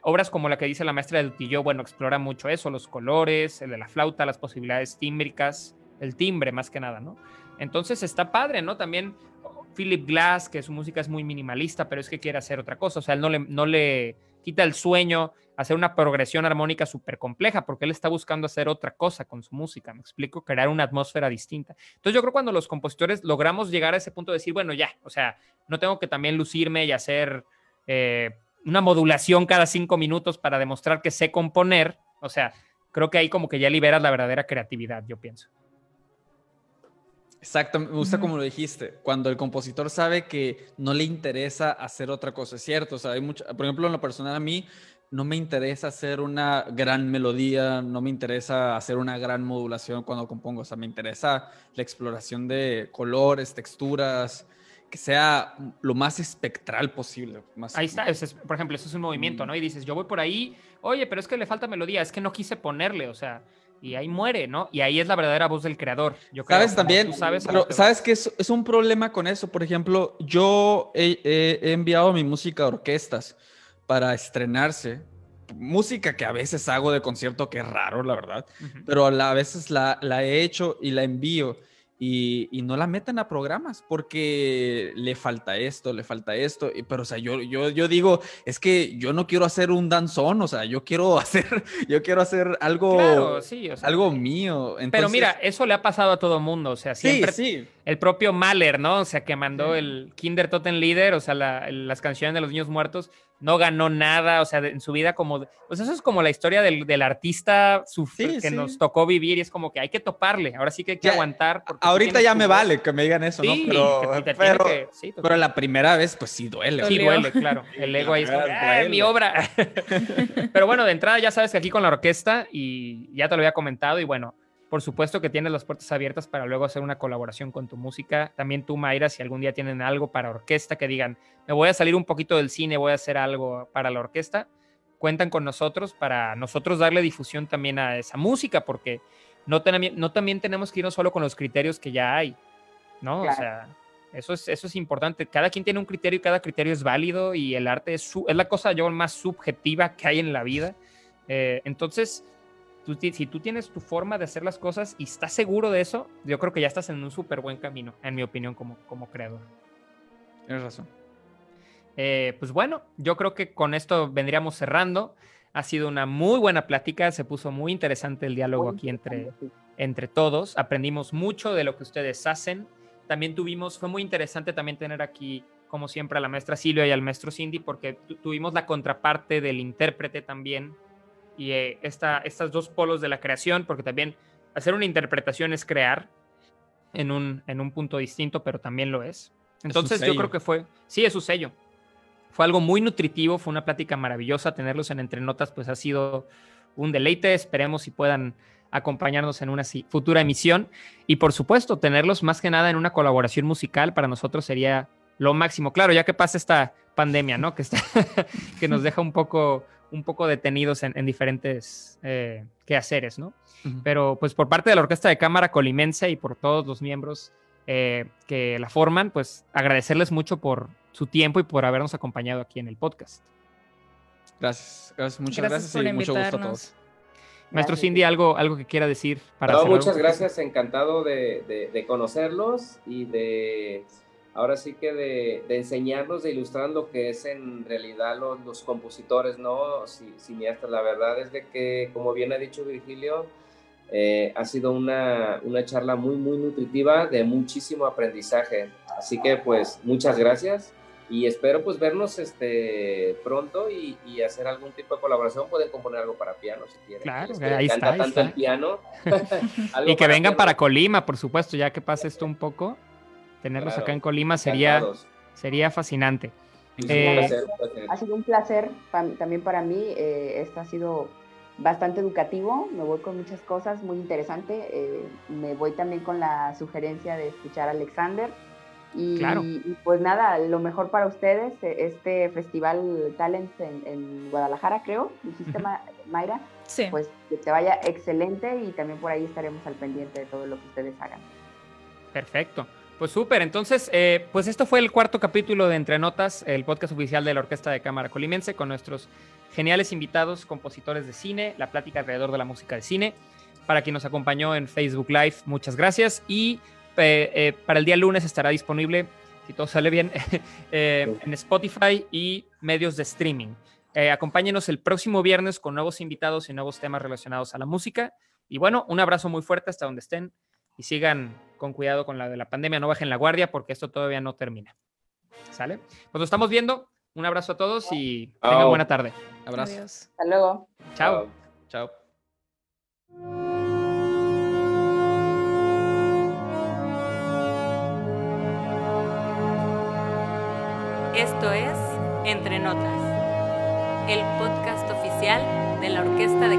obras como la que dice la maestra del Dutillo, bueno, explora mucho eso, los colores, el de la flauta, las posibilidades tímbricas, el timbre más que nada, ¿no? Entonces está padre, ¿no? También Philip Glass, que su música es muy minimalista, pero es que quiere hacer otra cosa, o sea, él no le quita el sueño hacer una progresión armónica súper compleja, porque él está buscando hacer otra cosa con su música, me explico, crear una atmósfera distinta. Entonces yo creo cuando los compositores logramos llegar a ese punto de decir, bueno, ya, o sea, no tengo que también lucirme y hacer... Eh, una modulación cada cinco minutos para demostrar que sé componer, o sea, creo que ahí como que ya liberas la verdadera creatividad, yo pienso. Exacto, me gusta como lo dijiste, cuando el compositor sabe que no le interesa hacer otra cosa, es cierto, o sea, hay mucho, por ejemplo, en lo personal a mí no me interesa hacer una gran melodía, no me interesa hacer una gran modulación cuando compongo, o sea, me interesa la exploración de colores, texturas, que sea lo más espectral posible. Ahí está, por ejemplo, eso es un movimiento, ¿no? Y dices, yo voy por ahí, oye, pero es que le falta melodía, es que no quise ponerle, o sea, y ahí muere, ¿no? Y ahí es la verdadera voz del creador. Yo creo, sabes también, sabes, sabes que es, un problema con eso. Por ejemplo, yo he, enviado mi música a orquestas para estrenarse. Música que a veces hago de concierto, que es raro, la verdad, pero a veces la, la he hecho y la envío y, no la meten a programas porque le falta esto, le falta esto. Pero, o sea, yo, yo, yo digo, es que yo no quiero hacer un danzón, o sea, yo quiero hacer, yo quiero hacer algo, algo mío. Pero mira, eso le ha pasado a todo mundo, o sea, siempre. Sí, El propio Mahler, ¿no? O sea, que mandó el Kinder Leader, o sea, las canciones de los niños muertos no ganó nada, o sea, en su vida como, pues eso es como la historia del, del artista que nos tocó vivir y es como que hay que toparle, ahora sí que hay que aguantar. Ahorita ya me vale que me digan eso, ¿no? Pero, pero, la primera vez, pues sí duele. Sí duele, claro. El ego ahí está, mi obra! pero bueno, de entrada ya sabes que aquí con la orquesta, y ya te lo había comentado, y bueno, por supuesto que tienes las puertas abiertas para luego hacer una colaboración con tu música. También tú, Mayra, si algún día tienen algo para orquesta que digan, me voy a salir un poquito del cine, voy a hacer algo para la orquesta, cuentan con nosotros para nosotros darle difusión también a esa música, porque no, no también tenemos que irnos solo con los criterios que ya hay, ¿no? O sea, eso es, eso es importante. Cada quien tiene un criterio y cada criterio es válido y el arte es, es la cosa yo más subjetiva que hay en la vida. Eh, entonces, si tú tienes tu forma de hacer las cosas y estás seguro de eso, yo creo que ya estás en un súper buen camino, en mi opinión, como, como creador. Tienes razón. Eh, pues bueno, yo creo que con esto vendríamos cerrando. Ha sido una muy buena plática, se puso muy interesante el diálogo aquí entre, entre todos. Aprendimos mucho de lo que ustedes hacen. También tuvimos, fue muy interesante también tener aquí, como siempre, a la maestra Silvia y al maestro Cindy, porque tuvimos la contraparte del intérprete también, y eh, esta, estas dos polos de la creación, porque también hacer una interpretación es crear en un, en un punto distinto, pero también lo es. Entonces yo creo que fue, sí, es su sello. Fue algo muy nutritivo, fue una plática maravillosa, tenerlos en Entre Notas pues ha sido un deleite, esperemos si puedan acompañarnos en una futura emisión y por supuesto tenerlos más que nada en una colaboración musical para nosotros sería lo máximo. Claro, ya que pasa esta pandemia, ¿no? Que, está, que nos deja un poco un poco detenidos en, diferentes eh, quehaceres, ¿no? Pero pues por parte de la Orquesta de Cámara Colimense y por todos los miembros eh, que la forman, pues agradecerles mucho por su tiempo y por habernos acompañado aquí en el podcast. Gracias, gracias muchas gracias, y mucho gusto a todos. Maestro Cindy, ¿algo, algo que quiera decir? Para muchas gracias, encantado de conocerlos y de ahora sí que de, enseñarnos, de ilustrar lo que es en realidad los, compositores, ¿no? Cineastas. La verdad es de que, como bien ha dicho Virgilio, eh, ha sido una, una, charla muy, muy nutritiva, de muchísimo aprendizaje. Así que, pues, muchas gracias y espero pues vernos este pronto y, hacer algún tipo de colaboración. Pueden componer algo para piano si quieren. Claro, ahí está. tanto el piano. y que vengan para Colima, por supuesto, ya que pase esto un poco. Tenerlos acá en Colima sería, sería fascinante. Eh, ha sido un placer también para mí. Eh, esto ha sido bastante educativo. Me voy con muchas cosas muy interesantes. Eh, me voy también con la sugerencia de escuchar a Alexander y, pues nada, lo mejor para ustedes, eh, este festival Talents en, Guadalajara, creo, dijiste Mayra, sí. pues que te vaya excelente y también por ahí estaremos al pendiente de todo lo que ustedes hagan. Perfecto. Pues súper, entonces, eh, pues esto fue el cuarto capítulo de Entre Notas, el podcast oficial de la Orquesta de Cámara Colimense, con nuestros geniales invitados, compositores de cine, la plática alrededor de la música de cine. Para quien nos acompañó en Facebook Live, muchas gracias. Y eh, eh, para el día lunes estará disponible, si todo sale bien, eh, en Spotify y medios de streaming. acompáñenos el próximo viernes con nuevos invitados y nuevos temas relacionados a la música. Y bueno, un abrazo muy fuerte hasta donde estén y sigan con cuidado con la de la pandemia, no bajen la guardia porque esto todavía no termina. ¿Sale? Pues nos estamos viendo. Un abrazo a todos y tengan buena tarde. Abrazo. Hasta luego. Chao. Chao. Esto es Entre Notas, el podcast oficial de la Orquesta de